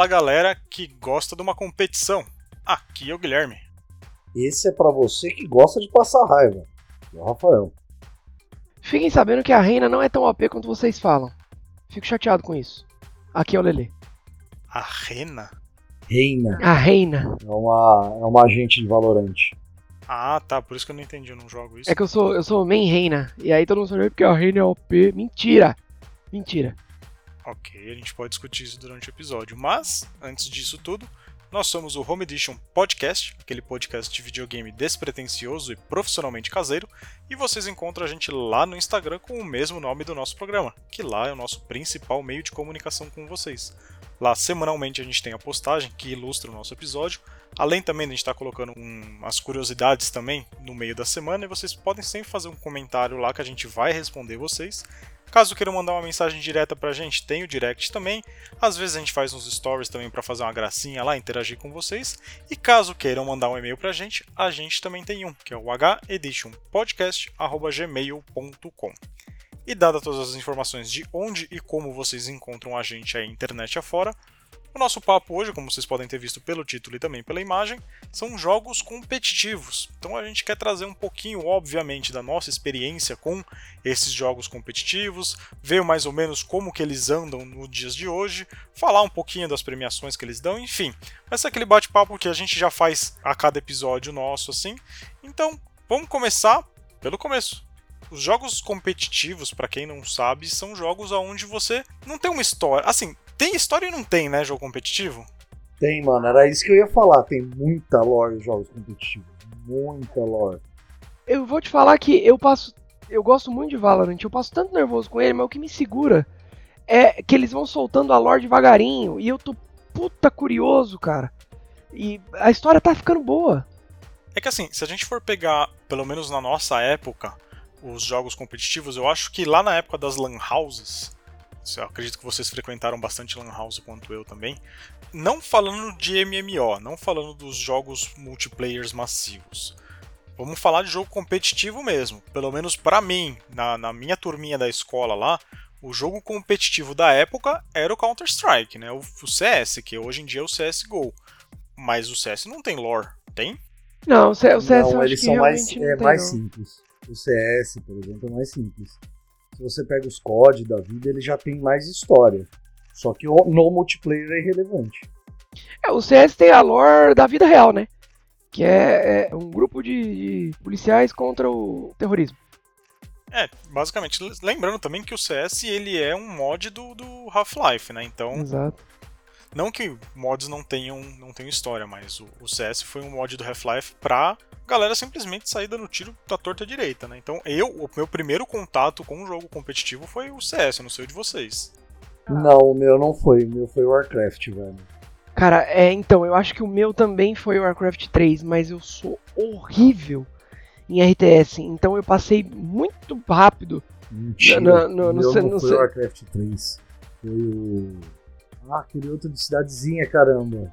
Fala galera que gosta de uma competição. Aqui é o Guilherme. Esse é para você que gosta de passar raiva. É o Rafael. Fiquem sabendo que a reina não é tão OP quanto vocês falam. Fico chateado com isso. Aqui é o Lele. A Rena? Reina. A reina. É uma, é uma agente de Valorante. Ah, tá. Por isso que eu não entendi, eu não jogo isso. É que eu sou, eu sou main reina. E aí todo mundo fala porque a reina é OP. Mentira. Mentira. Ok, a gente pode discutir isso durante o episódio. Mas, antes disso tudo, nós somos o Home Edition Podcast, aquele podcast de videogame despretensioso e profissionalmente caseiro, e vocês encontram a gente lá no Instagram com o mesmo nome do nosso programa, que lá é o nosso principal meio de comunicação com vocês. Lá semanalmente a gente tem a postagem que ilustra o nosso episódio, além também de a gente estar tá colocando um, as curiosidades também no meio da semana, e vocês podem sempre fazer um comentário lá que a gente vai responder vocês. Caso queiram mandar uma mensagem direta pra gente, tem o direct também. Às vezes a gente faz uns stories também para fazer uma gracinha lá, interagir com vocês. E caso queiram mandar um e-mail pra gente, a gente também tem um, que é o heditionpodcast@gmail.com. E dada todas as informações de onde e como vocês encontram a gente aí internet afora, o nosso papo hoje, como vocês podem ter visto pelo título e também pela imagem, são jogos competitivos. Então a gente quer trazer um pouquinho, obviamente, da nossa experiência com esses jogos competitivos, ver mais ou menos como que eles andam nos dias de hoje, falar um pouquinho das premiações que eles dão, enfim. Esse é aquele bate-papo que a gente já faz a cada episódio nosso, assim. Então, vamos começar pelo começo. Os jogos competitivos, para quem não sabe, são jogos onde você não tem uma história. Assim, tem história e não tem, né, jogo competitivo? Tem, mano. Era isso que eu ia falar. Tem muita lore em jogos competitivos. Muita lore. Eu vou te falar que eu passo. Eu gosto muito de Valorant. Eu passo tanto nervoso com ele, mas o que me segura é que eles vão soltando a lore devagarinho. E eu tô puta curioso, cara. E a história tá ficando boa. É que assim, se a gente for pegar, pelo menos na nossa época, os jogos competitivos, eu acho que lá na época das Lan Houses, eu acredito que vocês frequentaram bastante Lan House quanto eu também. Não falando de MMO, não falando dos jogos multiplayers massivos. Vamos falar de jogo competitivo mesmo. Pelo menos para mim, na, na minha turminha da escola lá, o jogo competitivo da época era o Counter-Strike, né? O, o, CS, que hoje em dia é o CSGO. Mas o CS não tem lore, tem? Não, o CS, não, eu eles acho são que mais, realmente é, não mais não. simples. O CS, por exemplo, é mais simples. Se você pega os COD da vida, ele já tem mais história. Só que o- no multiplayer é irrelevante. É, o CS tem a lore da vida real, né? Que é, é um grupo de, de policiais contra o terrorismo. É, basicamente. Lembrando também que o CS ele é um mod do, do Half-Life, né? Então, Exato. Não que mods não tenham, não tenham história, mas o, o CS foi um mod do Half-Life pra galera simplesmente sair dando tiro da torta direita, né? Então, eu, o meu primeiro contato com um jogo competitivo foi o CS, eu não sei o de vocês. Não, o meu não foi. O meu foi Warcraft, velho. Cara, é, então, eu acho que o meu também foi o Warcraft 3, mas eu sou horrível em RTS, então eu passei muito rápido. Mentira. No- no- o no meu ce- não no foi Warcraft 3. Foi o. Ah, aquele outro de cidadezinha, caramba.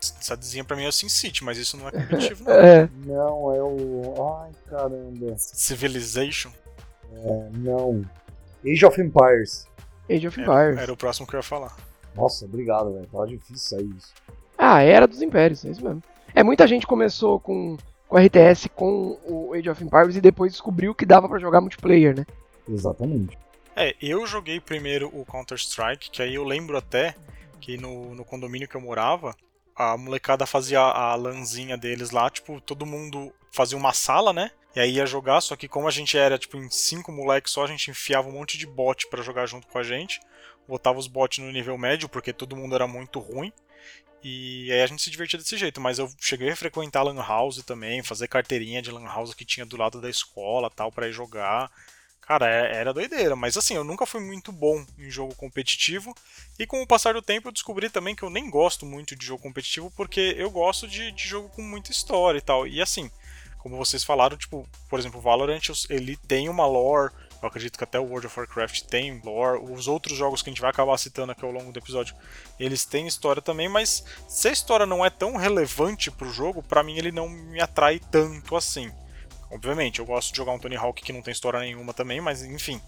Cidadezinha pra mim é o Sin City, mas isso não é competitivo, não. É, Não, é o. Ai, caramba. Civilization É, não. Age of Empires. Age of era, Empires. era o próximo que eu ia falar. Nossa, obrigado, velho. Tava difícil sair isso. Ah, Era dos Impérios, é isso mesmo. É, muita gente começou com, com RTS com o Age of Empires e depois descobriu que dava pra jogar multiplayer, né? Exatamente. É, eu joguei primeiro o Counter-Strike, que aí eu lembro até que no, no condomínio que eu morava, a molecada fazia a lanzinha deles lá, tipo, todo mundo fazia uma sala, né? E aí ia jogar, só que como a gente era, tipo, em cinco moleques só, a gente enfiava um monte de bot pra jogar junto com a gente. Botava os bots no nível médio, porque todo mundo era muito ruim. E aí a gente se divertia desse jeito, mas eu cheguei a frequentar Lan House também, fazer carteirinha de Lan House que tinha do lado da escola tal, pra ir jogar. Cara, é- era doideira, mas assim, eu nunca fui muito bom em jogo competitivo. E com o passar do tempo eu descobri também que eu nem gosto muito de jogo competitivo, porque eu gosto de, de jogo com muita história e tal. E assim, como vocês falaram, tipo, por exemplo, o Valorant, ele tem uma lore. Eu acredito que até o World of Warcraft tem lore. Os outros jogos que a gente vai acabar citando aqui ao longo do episódio, eles têm história também, mas se a história não é tão relevante pro jogo, pra mim ele não me atrai tanto assim. Obviamente, eu gosto de jogar um Tony Hawk que não tem história nenhuma também, mas enfim.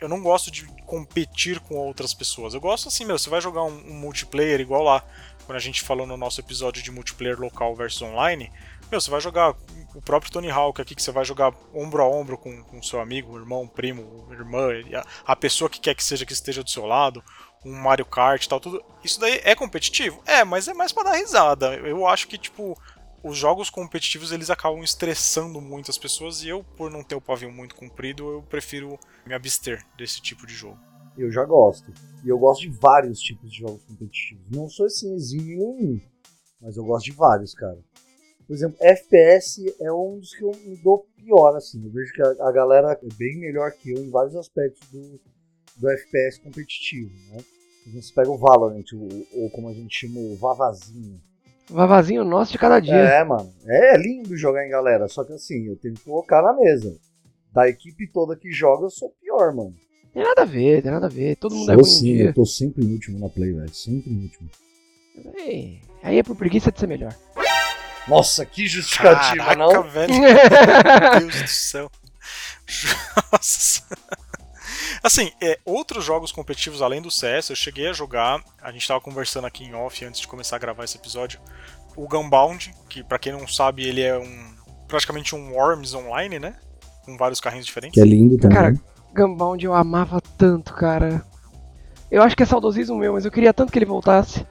eu não gosto de competir com outras pessoas. Eu gosto assim, meu, você vai jogar um, um multiplayer igual lá, quando a gente falou no nosso episódio de multiplayer local versus online, meu, você vai jogar o próprio Tony Hawk aqui, que você vai jogar ombro a ombro com, com seu amigo, irmão, primo, irmã, a, a pessoa que quer que seja que esteja do seu lado, um Mario Kart e tal, tudo. Isso daí é competitivo? É, mas é mais para dar risada. Eu acho que, tipo, os jogos competitivos eles acabam estressando muito as pessoas e eu, por não ter o pavio muito comprido, eu prefiro me abster desse tipo de jogo. Eu já gosto. E eu gosto de vários tipos de jogos competitivos. Não sou assim exímio em um, mas eu gosto de vários, cara. Por exemplo, FPS é um dos que eu me dou pior, assim. Eu vejo que a, a galera é bem melhor que eu em vários aspectos do, do FPS competitivo, né? Você pega o Valorant, ou, ou como a gente chama o Vavazinho. Vavazinho nosso de cada dia. É, mano. É lindo jogar em galera, só que assim, eu tenho que colocar na mesa. Da equipe toda que joga, eu sou pior, mano. Tem nada a ver, tem nada a ver. Todo mundo sou é ruim sim, um dia. eu tô sempre em último na play, velho. Sempre em último. Aí, aí é por preguiça de ser melhor. Nossa, que justificativa, Caraca, não? velho. Meu Deus do céu. Nossa. Assim, é, outros jogos competitivos além do CS, eu cheguei a jogar. A gente tava conversando aqui em off antes de começar a gravar esse episódio. O Gunbound, que pra quem não sabe, ele é um praticamente um Worms online, né? Com vários carrinhos diferentes. Que é lindo também. Cara, Gunbound eu amava tanto, cara. Eu acho que é saudosismo meu, mas eu queria tanto que ele voltasse.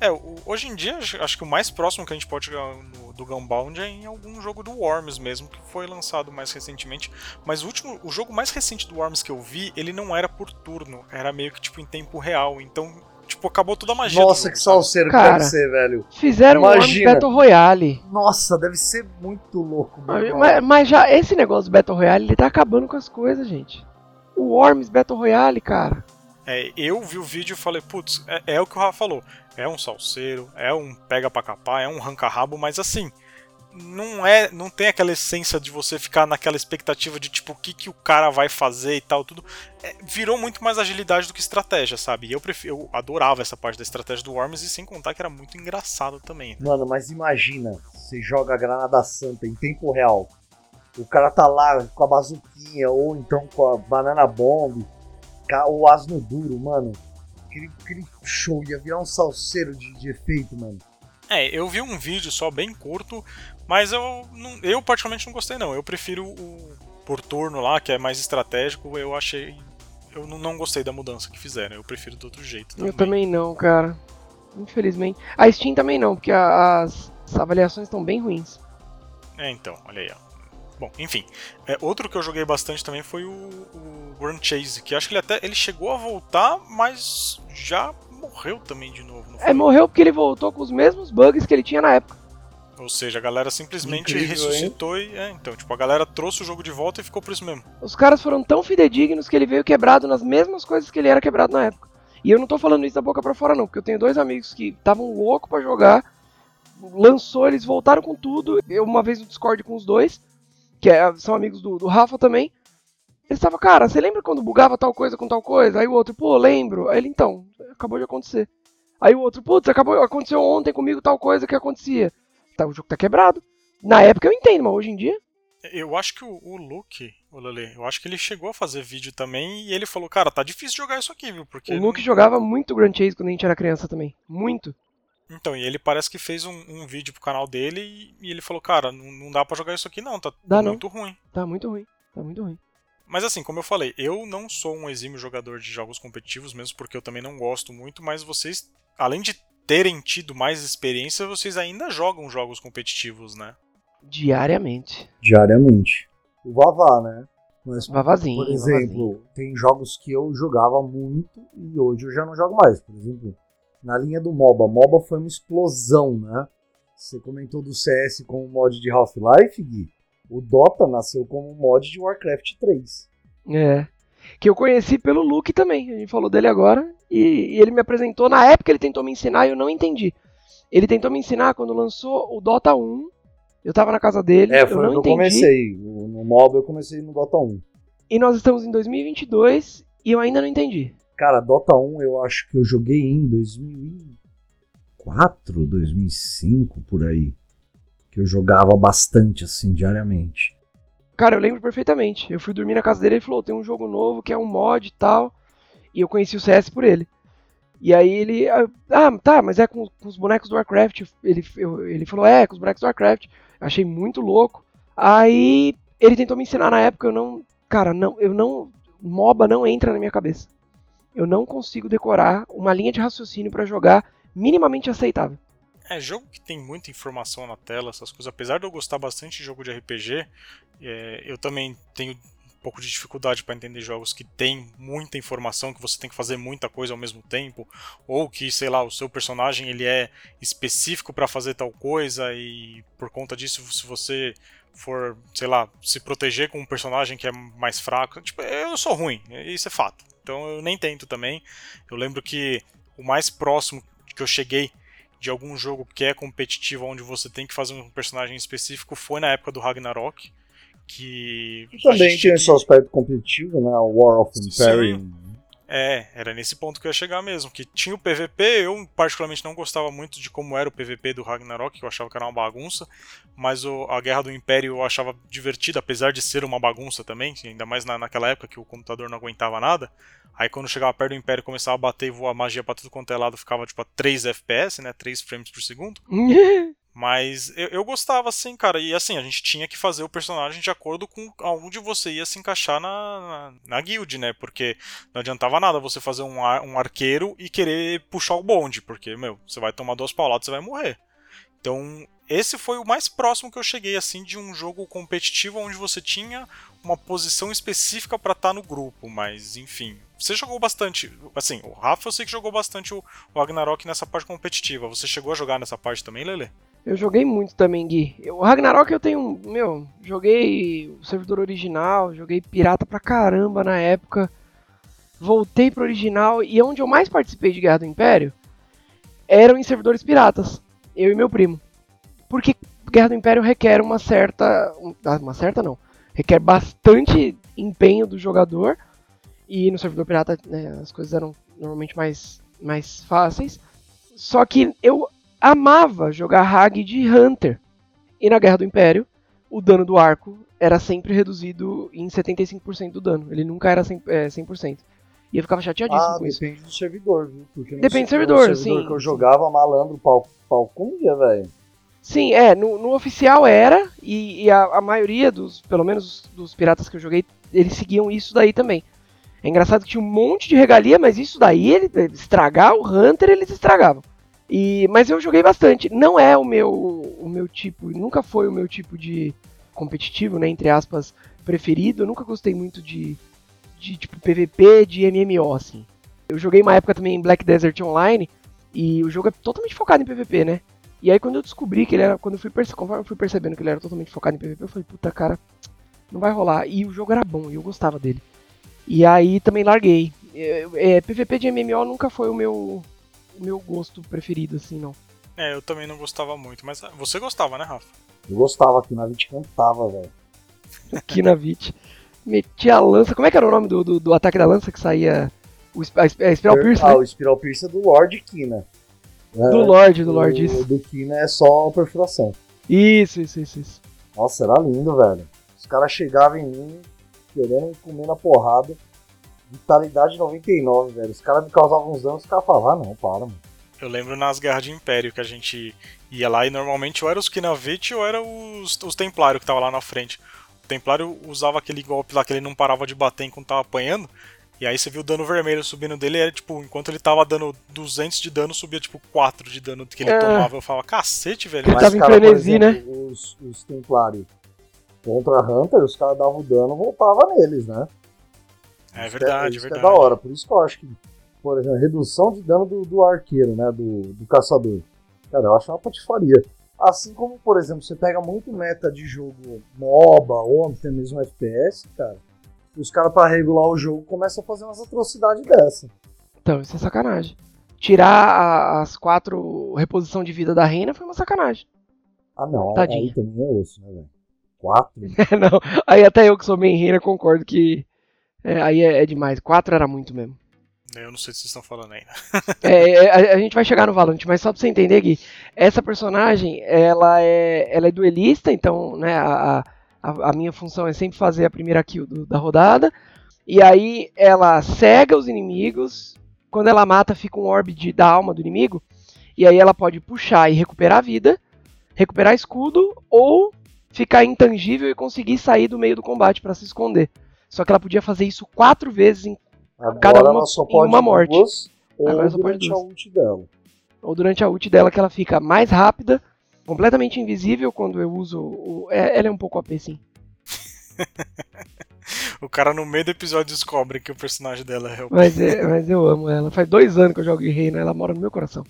É, hoje em dia, acho que o mais próximo que a gente pode jogar no- do Gunbound é em algum jogo do Worms mesmo, que foi lançado mais recentemente. Mas o último, o jogo mais recente do Worms que eu vi, ele não era por turno, era meio que tipo em tempo real. Então, tipo, acabou toda a magia. Nossa, jogo, que salseiro que Cara. deve ser, velho. Fizeram um Worms Imagina. Battle Royale. Nossa, deve ser muito louco, mano. Mas, mas já, esse negócio do Battle Royale, ele tá acabando com as coisas, gente. O Worms Battle Royale, cara. É, eu vi o vídeo e falei, putz, é, é o que o Rafa falou. É um salseiro, é um pega pra capar, é um ranca-rabo, mas assim, não é, não tem aquela essência de você ficar naquela expectativa de tipo o que, que o cara vai fazer e tal, tudo. É, virou muito mais agilidade do que estratégia, sabe? E eu, prefiro, eu adorava essa parte da estratégia do Worms e sem contar que era muito engraçado também. né? Mano, mas imagina, você joga a Granada Santa em tempo real. O cara tá lá com a bazuquinha, ou então com a banana bomb, o asno duro, mano. Aquele, aquele show ia virar um salseiro de, de efeito, mano. É, eu vi um vídeo só bem curto, mas eu, não, eu particularmente não gostei não. Eu prefiro o por turno lá, que é mais estratégico, eu achei. Eu não, não gostei da mudança que fizeram, eu prefiro do outro jeito. Eu também não, cara. Infelizmente. A Steam também não, porque a- as, as avaliações estão bem ruins. É, então, olha aí, ó. Bom, enfim. É, outro que eu joguei bastante também foi o, o Grand Chase, que acho que ele até ele chegou a voltar, mas já morreu também de novo. É, morreu porque ele voltou com os mesmos bugs que ele tinha na época. Ou seja, a galera simplesmente Incrível, ressuscitou e. É, então, tipo, a galera trouxe o jogo de volta e ficou por isso mesmo. Os caras foram tão fidedignos que ele veio quebrado nas mesmas coisas que ele era quebrado na época. E eu não tô falando isso da boca pra fora, não, porque eu tenho dois amigos que estavam loucos pra jogar. Lançou, eles voltaram com tudo. Eu uma vez no Discord com os dois, que é- são amigos do, do Rafa também. Eles estavam, cara, você lembra quando bugava tal coisa com tal coisa? Aí o outro, pô, lembro. Aí ele, então, acabou de acontecer. Aí o outro, putz, acabou, aconteceu ontem comigo tal coisa que acontecia. Tá, o jogo tá quebrado. Na época eu entendo, mas hoje em dia. Eu acho que o, o Luke, o Lele, eu acho que ele chegou a fazer vídeo também e ele falou, cara, tá difícil jogar isso aqui, viu? Porque. O não- Luke jogava muito Grand Chase quando a gente era criança também. Muito. Então, e ele parece que fez um, um vídeo pro canal dele e, e ele falou, cara, não, não dá pra jogar isso aqui não, tá Dá não. muito ruim. Tá muito ruim. Tá muito ruim. Mas assim, como eu falei, eu não sou um exímio jogador de jogos competitivos, mesmo porque eu também não gosto muito, mas vocês, além de terem tido mais experiência, vocês ainda jogam jogos competitivos, né? Diariamente. Diariamente. O Vavá, né? Mas, Vavazinho. por vavazinho. exemplo, tem jogos que eu jogava muito e hoje eu já não jogo mais. Por exemplo, na linha do MOBA. MOBA foi uma explosão, né? Você comentou do CS como mod de Half-Life, Gui. O Dota nasceu como mod de Warcraft 3. É. Que eu conheci pelo Luke também. A gente falou dele agora. E, e ele me apresentou. Na época ele tentou me ensinar e eu não entendi. Ele tentou me ensinar quando lançou o Dota 1. Eu tava na casa dele. É, eu foi não onde eu entendi. comecei. No no MOBA eu comecei no Dota 1. E nós estamos em 2022 e eu ainda não entendi. Cara, Dota 1 eu acho que eu joguei em 2004, 2005, por aí. Que eu jogava bastante, assim, diariamente. Cara, eu lembro perfeitamente. Eu fui dormir na casa dele e ele falou: tem um jogo novo que é um mod e tal. E eu conheci o CS por ele. E aí ele. Ah, tá, mas é com, com os bonecos do Warcraft. Ele, eu, ele falou: é, com os bonecos do Warcraft. Achei muito louco. Aí ele tentou me ensinar na época, eu não. Cara, não, eu não. MOBA não entra na minha cabeça. Eu não consigo decorar uma linha de raciocínio para jogar minimamente aceitável. É, jogo que tem muita informação na tela, essas coisas. Apesar de eu gostar bastante de jogo de RPG, é, eu também tenho um pouco de dificuldade para entender jogos que tem muita informação, que você tem que fazer muita coisa ao mesmo tempo, ou que, sei lá, o seu personagem ele é específico para fazer tal coisa e por conta disso, se você for, sei lá, se proteger com um personagem que é mais fraco. Tipo, eu sou ruim, isso é fato. Então eu nem tento também. Eu lembro que o mais próximo que eu cheguei de algum jogo que é competitivo, onde você tem que fazer um personagem específico, foi na época do Ragnarok. Que. E também tem esse aspecto competitivo, né? War of Empire. É, era nesse ponto que eu ia chegar mesmo. Que tinha o PVP, eu particularmente não gostava muito de como era o PVP do Ragnarok, que eu achava que era uma bagunça. Mas o, a Guerra do Império eu achava divertida, apesar de ser uma bagunça também, ainda mais na, naquela época que o computador não aguentava nada. Aí quando chegava perto do Império começava a bater e voar magia pra tudo quanto é lado, ficava tipo a 3 FPS, né? 3 frames por segundo. Mas eu, eu, gostava assim, cara. E assim, a gente tinha que fazer o personagem de acordo com aonde você ia se encaixar na, na, na guild, né? Porque não adiantava nada você fazer um, ar, um arqueiro e querer puxar o bonde, porque, meu, você vai tomar duas pauladas e vai morrer. Então, esse foi o mais próximo que eu cheguei, assim, de um jogo competitivo onde você tinha uma posição específica para estar tá no grupo, mas enfim. Você jogou bastante, assim, o Rafa eu sei que jogou bastante o, o Ragnarok nessa parte competitiva. Você chegou a jogar nessa parte também, Lele? Eu joguei muito também, Gui. O Ragnarok eu tenho, meu, joguei o servidor original, joguei pirata pra caramba na época. Voltei pro original e onde eu mais participei de Guerra do Império eram em servidores piratas, eu e meu primo. Porque Guerra do Império requer uma certa, ah, uma certa não, requer bastante empenho do jogador e no servidor pirata né, as coisas eram normalmente mais mais fáceis. Só que eu amava jogar Hag de Hunter. E na Guerra do Império, o dano do arco era sempre reduzido em 75% do dano. Ele nunca era 100%. É, 100%. E eu ficava chateadíssimo ah, com isso. Depende do servidor, viu? Porque depende do servidor, servidor sim. que eu jogava, malandro, pau, comia, velho. Sim, é, no, no, oficial era, e, e a, a, maioria dos, pelo menos dos piratas que eu joguei, eles seguiam isso daí também. É engraçado que tinha um monte de regalia, mas isso daí, ele, estragar o Hunter, eles estragavam. E, mas eu joguei bastante. Não é o meu, o meu tipo, nunca foi o meu tipo de competitivo, né, entre aspas, preferido. Eu nunca gostei muito de, de tipo PVP, de MMO, assim. Eu joguei uma época também em Black Desert Online e o jogo é totalmente focado em PVP, né? E aí quando eu descobri que ele era, quando eu fui, perce eu fui percebendo que ele era totalmente focado em PVP, eu falei, puta cara, não vai rolar. E o jogo era bom e eu gostava dele. E aí também larguei. É, é, PVP de MMO nunca foi o meu meu gosto preferido, assim, não. É, eu também não gostava muito, mas você gostava, né, Rafa? Eu gostava, aqui na Vit cantava, velho. Aqui na Vit. Metia a lança. Como é que era o nome do, do, do ataque da lança que saía? O, a, a Spiral Pierce, ah, né? o Spiral Pierce é do Lord Kina. Do é, Lord, do Lord, isso. O do Kina é só perfuração. Isso, isso, isso, isso. Nossa, era lindo, velho. Os caras chegavam em mim, querendo comer na porrada. Vitalidade 99, velho. Os caras me causavam uns danos, os caras falavam, ah, não, para, mano. Eu lembro nas guerras de Império que a gente ia lá e normalmente ou era os Kinavit ou era os, os Templários que tava lá na frente. O Templário usava aquele golpe lá que ele não parava de bater enquanto tava apanhando. E aí você viu o dano vermelho subindo dele, era tipo, enquanto ele tava dando 200 de dano, subia tipo 4 de dano que ele é. tomava. Eu falava, cacete, velho. Ele tava em frenesi, né? Os, os Templários contra Hunter, os caras davam dano voltava neles, né? É verdade, isso é verdade. É da hora, por isso que eu acho que, por exemplo, redução de dano do, do arqueiro, né, do, do caçador. Cara, eu acho uma patifaria. Assim como, por exemplo, você pega muito meta de jogo MOBA ou até mesmo FPS, cara, os caras para regular o jogo começam a fazer umas atrocidades dessa. Então, isso é sacanagem. Tirar a, as quatro reposição de vida da reina foi uma sacanagem. Ah, não, Tadinha. aí também é osso, né, velho? Quatro? não, aí até eu que sou main reina concordo que é, aí é, é, demais. Quatro era muito mesmo. Eu não sei que vocês estão falando ainda. é, é a, a, gente vai chegar no Valorant, mas só pra você entender, Gui, essa personagem, ela é, ela é duelista, então, né, a, a, A, minha função é sempre fazer a primeira kill do, da rodada. E aí ela cega os inimigos. Quando ela mata, fica um orb de, da alma do inimigo. E aí ela pode puxar e recuperar a vida, recuperar escudo, ou ficar intangível e conseguir sair do meio do combate para se esconder. Só que ela podia fazer isso quatro vezes em Agora Cada uma em uma morte. Duas, ou Agora só pode durante a duas. ult dela. ou durante a ult dela que ela fica mais rápida, completamente invisível quando eu uso o. é- ela é um pouco OP, sim. O cara no meio do episódio descobre que o personagem dela é o. Mas, é- mas eu amo ela. Faz dois anos que eu jogo Guerreiro, ela mora no meu coração.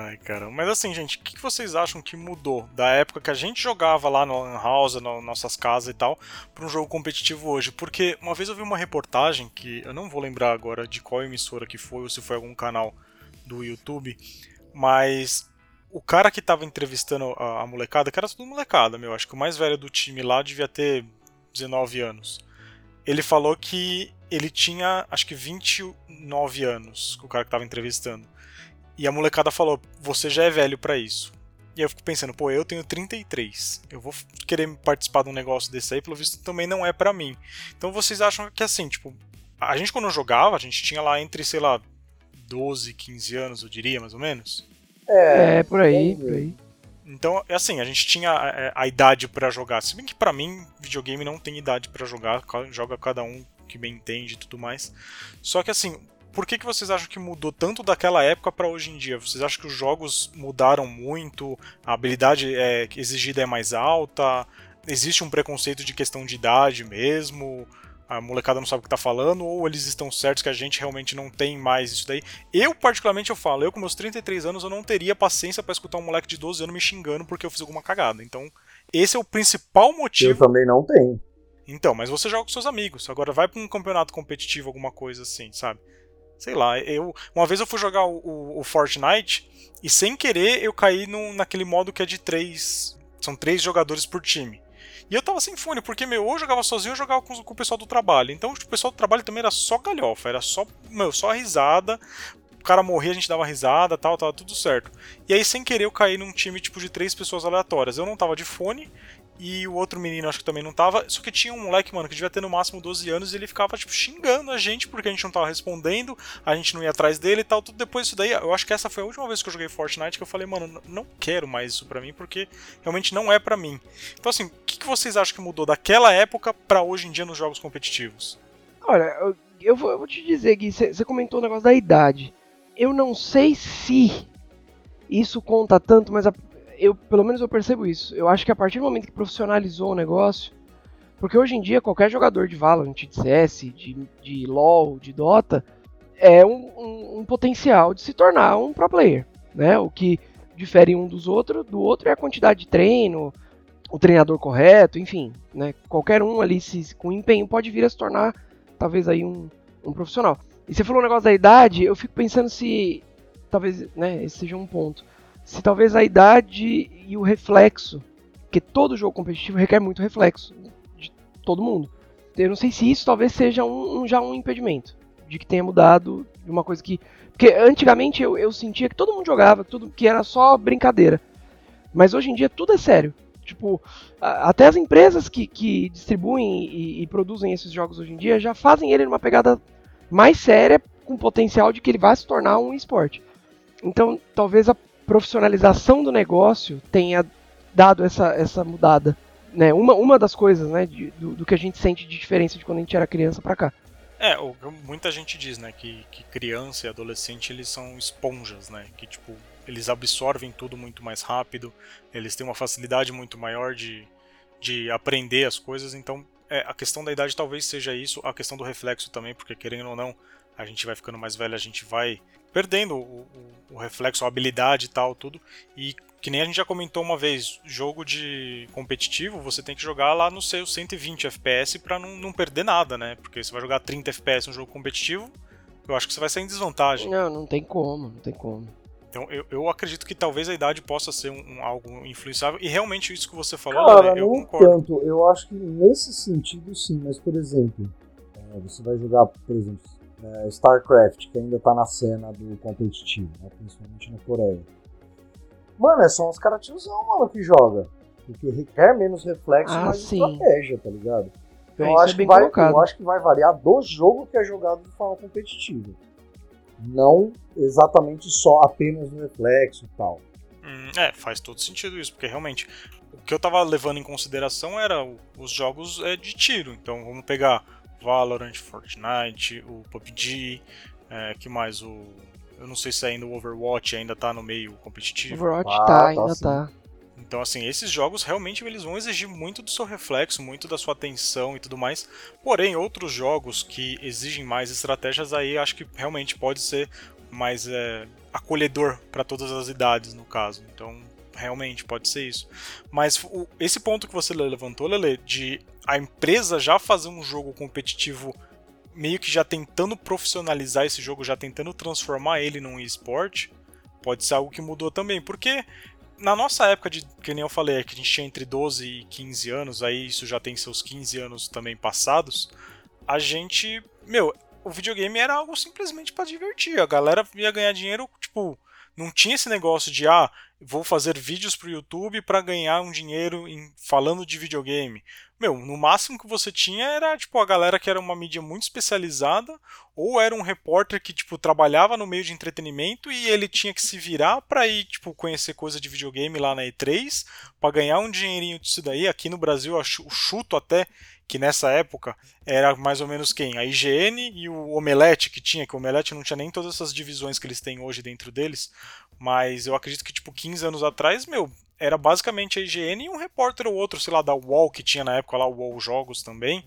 Ai, caramba. Mas assim, gente, o que que vocês acham que mudou da época que a gente jogava lá no Lan House, nas nossas casas e tal, para um jogo competitivo hoje? Porque uma vez eu vi uma reportagem que eu não vou lembrar agora de qual emissora que foi ou se foi algum canal do YouTube, mas o cara que tava entrevistando a, a molecada, que era tudo molecada, meu, acho que o mais velho do time lá devia ter 19 anos. Ele falou que ele tinha, acho que 29 anos, o cara que tava entrevistando. E a molecada falou: Você já é velho pra isso. E aí eu fico pensando: Pô, eu tenho 33. Eu vou querer participar de um negócio desse aí, pelo visto também não é pra mim. Então vocês acham que assim, tipo, a gente quando jogava, a gente tinha lá entre, sei lá, 12, 15 anos, eu diria, mais ou menos. É, por aí, por aí. Então, é assim, a gente tinha é, a idade pra jogar. Se bem que pra mim, videogame não tem idade pra jogar, joga cada um que bem entende e tudo mais. Só que assim, por que, que vocês acham que mudou tanto daquela época pra hoje em dia? Vocês acham que os jogos mudaram muito? A habilidade é, exigida é mais alta? Existe um preconceito de questão de idade mesmo? A molecada não sabe o que tá falando? Ou eles estão certos que a gente realmente não tem mais isso daí? Eu, particularmente, eu falo, eu com meus 33 anos, eu não teria paciência pra escutar um moleque de 12 anos me xingando porque eu fiz alguma cagada. Então, esse é o principal Eu motivo. também não tenho. Então, mas você joga com seus amigos. Agora vai pra um campeonato competitivo, alguma coisa assim, sabe? Sei lá, eu. Uma vez eu fui jogar o, o- o Fortnite e sem querer eu caí num, naquele modo que é de três. São três jogadores por time. E eu tava sem fone, porque, meu, ou eu jogava sozinho ou eu jogava com, com o pessoal do trabalho. Então, o pessoal do trabalho também era só galhofa, era só, meu, só risada. O cara morria, a gente dava risada tal, tava tudo certo. E aí, sem querer, eu caí num time, tipo, de três pessoas aleatórias. Eu não tava de fone, e o outro menino acho que também não tava. Só que tinha um moleque, mano, que devia ter no máximo 12 anos e ele ficava, tipo, xingando a gente porque a gente não tava respondendo, a gente não ia atrás dele e tal. Tudo depois disso daí, eu acho que essa foi a última vez que eu joguei Fortnite que eu falei, mano, não quero mais isso pra mim porque realmente não é pra mim. Então, assim, o que, vocês acham que mudou daquela época pra hoje em dia nos jogos competitivos? Olha, eu, vou, eu vou te dizer, Gui, você comentou o negócio da idade. Eu não sei se isso conta tanto, mas a- eu, pelo menos eu percebo isso. Eu acho que a partir do momento que profissionalizou o negócio, porque hoje em dia qualquer jogador de Valorant, de CS, de, de LoL, de Dota, é um, um- um potencial de se tornar um pro player, né? O que difere um dos outros, do outro é a quantidade de treino, o treinador correto, enfim, né? Qualquer um ali se, com empenho pode vir a se tornar talvez aí um, um profissional. E você falou um negócio da idade, eu fico pensando se talvez, né, esse seja um ponto. Se talvez a idade e o reflexo, porque todo jogo competitivo requer muito reflexo de todo mundo. Eu não sei se isso talvez seja um, um- já um impedimento de que tenha mudado de uma coisa que porque antigamente eu, eu sentia que todo mundo jogava, tudo que era só brincadeira. Mas hoje em dia tudo é sério. Tipo, até as empresas que, que distribuem e, e produzem esses jogos hoje em dia já fazem ele numa pegada mais séria, com potencial de que ele vai se tornar um esporte. Então, talvez a profissionalização do negócio tenha dado essa, essa mudada. Né? Uma, uma das coisas né, de- do, do que a gente sente de diferença de quando a gente era criança pra cá. É, o muita gente diz, né, que, que criança e adolescente eles são esponjas, né, que tipo, eles absorvem tudo muito mais rápido, eles têm uma facilidade muito maior de, de aprender as coisas, então é, a questão da idade talvez seja isso, a questão do reflexo também, porque querendo ou não, a gente vai ficando mais velho, a gente vai perdendo o, o- o reflexo, a habilidade e tal, tudo, e que nem a gente já comentou uma vez, jogo de competitivo, você tem que jogar lá no seu 120 FPS pra não, não perder nada, né? Porque você vai jogar 30 FPS no jogo competitivo, eu acho que você vai sair em desvantagem. Não, não tem como, não tem como. Então eu, eu acredito que talvez a idade possa ser um, um- algo influenciável, e realmente isso que você falou, Cara, Lele, eu não concordo. tanto. Eu acho que nesse sentido sim, mas por exemplo, é, você vai jogar, por exemplo, é, StarCraft, que ainda tá na cena do competitivo, né, principalmente na Coreia. Mano, é só uns caras tiozão, mano, que joga. Porque requer menos reflexo Ah, mais sim. estratégia, tá ligado? Então É, eu, acho é que vai, colocado. eu acho que vai variar do jogo que é jogado de forma competitiva. Não exatamente só apenas no reflexo e tal. Hum, é, faz todo sentido isso, porque realmente o que eu tava levando em consideração era os jogos é, de tiro. Então vamos pegar Valorant, Fortnite, o PUBG, é, que mais? O. Eu não sei se ainda o Overwatch ainda tá no meio competitivo. Overwatch Ah, tá, tá ainda sim. tá. Então, assim, esses jogos realmente eles vão exigir muito do seu reflexo, muito da sua atenção e tudo mais. Porém, outros jogos que exigem mais estratégias aí, acho que realmente pode ser mais é, acolhedor para todas as idades, no caso. Então, realmente pode ser isso. Mas o- esse ponto que você levantou, Lele, de a empresa já fazer um jogo competitivo meio que já tentando profissionalizar esse jogo, já tentando transformar ele num esporte, pode ser algo que mudou também. Porque na nossa época de, que nem eu falei, que a gente tinha entre 12 e 15 anos, aí isso já tem seus 15 anos também passados, a gente, meu, o videogame era algo simplesmente pra divertir. A galera ia ganhar dinheiro, tipo, não tinha esse negócio de ah, vou fazer vídeos pro YouTube pra ganhar um dinheiro em, falando de videogame. Meu, no máximo que você tinha era tipo a galera que era uma mídia muito especializada ou era um repórter que tipo trabalhava no meio de entretenimento e ele tinha que se virar pra ir tipo conhecer coisa de videogame lá na E3 pra ganhar um dinheirinho disso daí. Aqui no Brasil chu- chuto até que nessa época era mais ou menos quem? A IGN e o Omelete que tinha, que o Omelete não tinha nem todas essas divisões que eles têm hoje dentro deles, mas eu acredito que tipo 15 anos atrás, meu, era basicamente a IGN e um repórter ou outro, sei lá, da UOL que tinha na época lá o UOL Jogos também,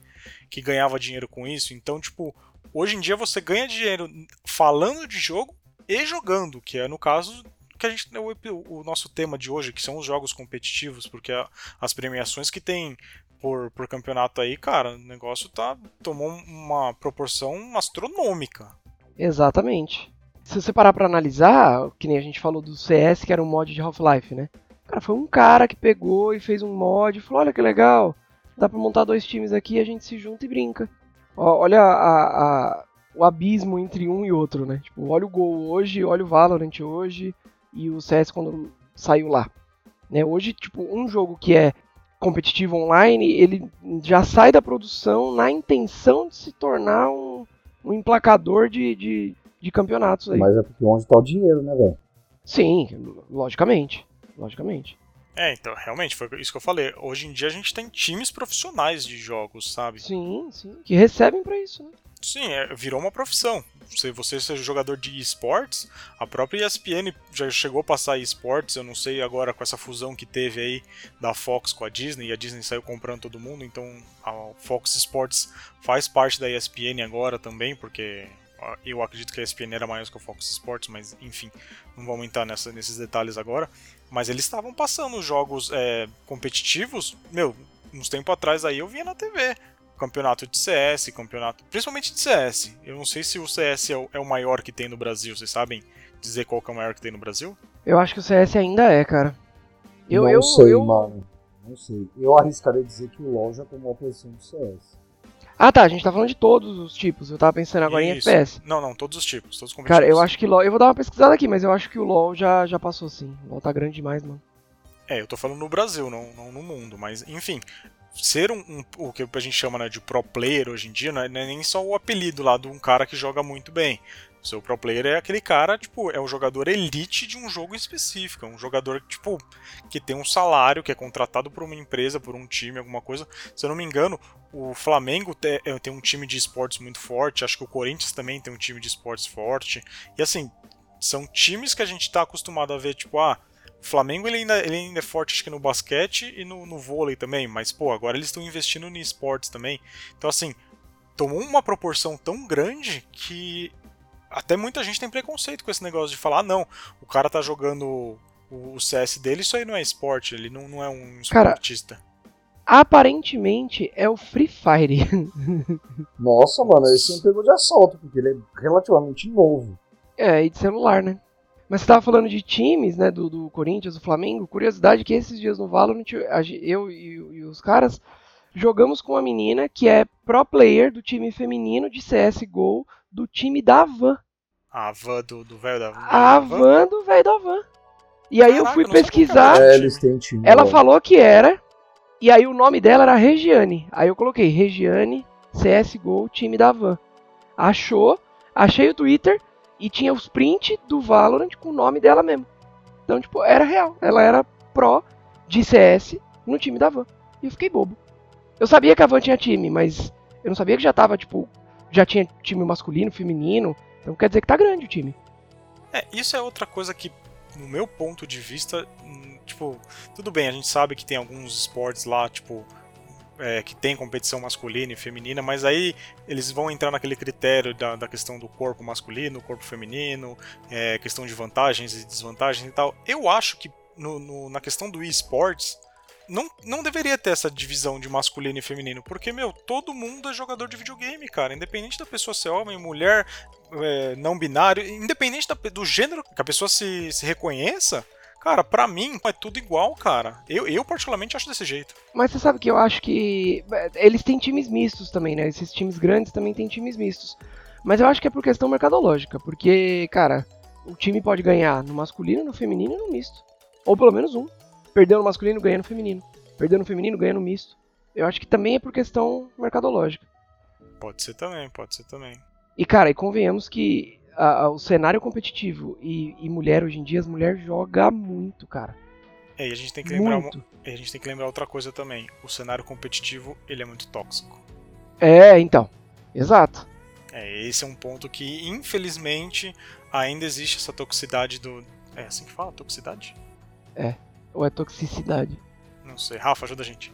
que ganhava dinheiro com isso. Então, tipo, hoje em dia você ganha dinheiro falando de jogo e jogando, que é no caso que a gente o, o nosso tema de hoje, que são os jogos competitivos, porque a- as premiações que tem por, por campeonato aí, cara, o negócio tá tomou uma proporção astronômica. Exatamente. Se você parar pra analisar, que nem a gente falou do CS, que era um mod de Half-Life, né? Cara, foi um cara que pegou e fez um mod e falou: olha que legal, dá pra montar dois times aqui, a gente se junta e brinca. Ó, olha a- a- o abismo entre um e outro, né? Tipo, olha o Gol hoje, olha o Valorant hoje e o CS quando saiu lá. Né? Hoje, tipo, um jogo que é competitivo online, ele já sai da produção na intenção de se tornar um, um emplacador de, de, de campeonatos aí. Mas é porque onde tá o dinheiro, né, velho? Sim, logicamente. Logicamente. É, então, realmente, foi isso que eu falei. Hoje em dia a gente tem times profissionais de jogos, sabe? Sim, sim. Que recebem pra isso, né? Sim, é, virou uma profissão. Se você seja jogador de esportes, a própria ESPN já chegou a passar esportes, eu não sei agora com essa fusão que teve aí da Fox com a Disney, e a Disney saiu comprando todo mundo, então a Fox Sports faz parte da ESPN agora também, porque eu acredito que a ESPN era maior que a Fox Sports, mas enfim, não vou aumentar nessa, nesses detalhes agora. Mas eles estavam passando jogos é, competitivos, meu, uns tempo atrás aí eu via na TV campeonato de CS, campeonato. Principalmente de CS. Eu não sei se o CS é o, é o maior que tem no Brasil. Vocês sabem dizer qual que é o maior que tem no Brasil? Eu acho que o CS ainda é, cara. Eu, não eu, sei, eu... mano. Não sei. Eu arriscaria dizer que o LoL já tomou a posição do CS. Ah, tá. A gente tá falando de todos os tipos. Eu tava pensando agora em Isso. FPS. Não, não, todos os tipos, todos os competitivos. Cara, eu acho que LoL. Eu vou dar uma pesquisada aqui, mas eu acho que o LoL já, já passou sim. O LoL tá grande demais, mano. É, eu tô falando no Brasil, não, não no mundo, mas enfim. Ser um, um- o que a gente chama né, de pro player hoje em dia não é, não é nem só o apelido lá de um cara que joga muito bem. O seu pro player é aquele cara, tipo, é o jogador elite de um jogo específico. É um jogador, tipo, que tem um salário, que é contratado por uma empresa, por um time, alguma coisa. Se eu não me engano, o Flamengo é, tem um time de esportes muito forte, acho que o Corinthians também tem um time de esportes forte. E assim, são times que a gente tá acostumado a ver, tipo, ah, o Flamengo ele ainda, ele ainda é forte acho que no basquete e no, no vôlei também, mas pô, agora eles estão investindo em esportes também. Então assim, tomou uma proporção tão grande que até muita gente tem preconceito com esse negócio de falar, ah, não, o cara tá jogando o, o CS dele, isso aí não é esporte, ele não, não é um Cara, esportista. Aparentemente é o Free Fire. Nossa, mano, esse me pegou de assalto, porque ele é relativamente novo. é, e de celular, né? Mas você tava falando de times, né? Do, do Corinthians, do Flamengo. Curiosidade que esses dias no Valorant, eu e, e os caras jogamos com uma menina que é pro player do time feminino de CSGO do time da Van. A van do do velho da A Van do velho da Van. E aí eu Caraca, fui eu que pesquisar. É, time. eles têm time. Ela ó. falou que era, e aí o nome dela era Regiane. Aí eu coloquei Regiane CSGO, time da Van. Achou, achei o Twitter e tinha os print do Valorant com o nome dela mesmo. Então, tipo, era real. Ela era pro de CS no time da Van. E eu fiquei bobo. Eu sabia que a Van tinha time, mas eu não sabia que já tava, tipo, já tinha time masculino, feminino. Então quer dizer que tá grande o time. É, isso é outra coisa que, no meu ponto de vista, hum, tipo, tudo bem, a gente sabe que tem alguns esportes lá, tipo, é, que tem competição masculina e feminina, mas aí eles vão entrar naquele critério da, da questão do corpo masculino, corpo feminino, é, questão de vantagens e desvantagens e tal. Eu acho que no, no- na questão do esportes, não, não deveria ter essa divisão de masculino e feminino, porque, meu, todo mundo é jogador de videogame, cara. Independente da pessoa ser homem, mulher, é, não binário, independente da- do gênero que a pessoa se, se reconheça, cara, pra mim é tudo igual, cara. Eu, eu particularmente acho desse jeito. Mas você sabe que eu acho que. é, Eles têm times mistos também, né? Esses times grandes também têm times mistos. Mas eu acho que é por questão mercadológica. Porque, cara, o time pode ganhar no masculino, no feminino e no misto. Ou pelo menos um. Perdeu no masculino, ganha no feminino. Perdeu no feminino, ganha no misto. Eu acho que também é por questão mercadológica. Pode ser também, pode ser também. E, cara, e convenhamos que a- a- o cenário competitivo e, e mulher hoje em dia, as mulheres jogam muito, cara. É, e a gente tem que lembrar Muito. a gente tem que lembrar outra coisa também. O cenário competitivo, ele é muito tóxico. É, então. Exato. É, esse é um ponto que, infelizmente, ainda existe essa toxicidade do. É assim que fala? Toxicidade? Ou é toxicidade? Não sei. Rafa, ajuda a gente.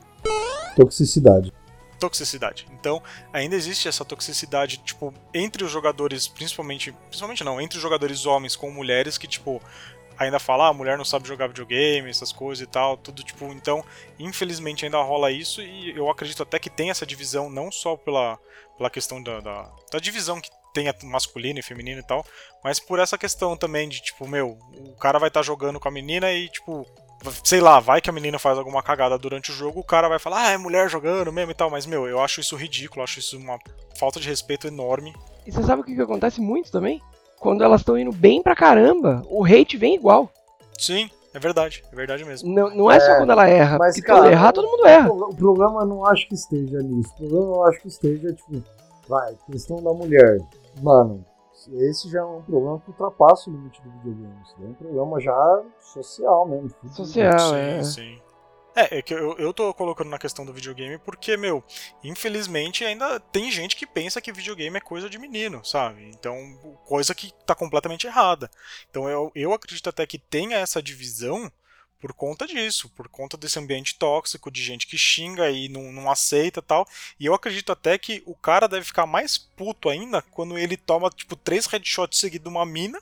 Toxicidade. toxicidade. Então, ainda existe essa toxicidade, tipo, entre os jogadores, principalmente, principalmente não, entre os jogadores homens com mulheres que, tipo, ainda fala, ah, a mulher não sabe jogar videogame, essas coisas e tal, tudo, tipo, então, infelizmente ainda rola isso e eu acredito até que tem essa divisão, não só pela, pela questão da, da, da divisão que tem a masculino e feminino e tal, mas por essa questão também de, tipo, meu, o cara vai estar jogando com a menina e, tipo, sei lá, vai que a menina faz alguma cagada durante o jogo, o cara vai falar, ah, é mulher jogando mesmo e tal, mas, meu, eu acho isso ridículo, acho isso uma falta de respeito enorme. E você sabe o que, que acontece muito também? Quando elas estão indo bem pra caramba, o hate vem igual. Sim, é verdade, é verdade mesmo. Não, não é, só É, quando ela erra. Mas, porque quando cara, errar, todo mundo erra. O problema eu não acho que esteja nisso. O problema eu acho que esteja, tipo, vai, questão da mulher. Mano, esse já é um problema que ultrapassa o limite do videogame. Isso é um problema já social mesmo. Social. sim, é. sim. É, é que eu, eu tô colocando na questão do videogame porque, meu, infelizmente ainda tem gente que pensa que videogame é coisa de menino, sabe? Então, coisa que tá completamente errada. Então eu, eu acredito até que tenha essa divisão por conta disso, por conta desse ambiente tóxico, de gente que xinga e não, não aceita tal. E eu acredito até que o cara deve ficar mais puto ainda quando ele toma, tipo, três headshots seguidos de uma mina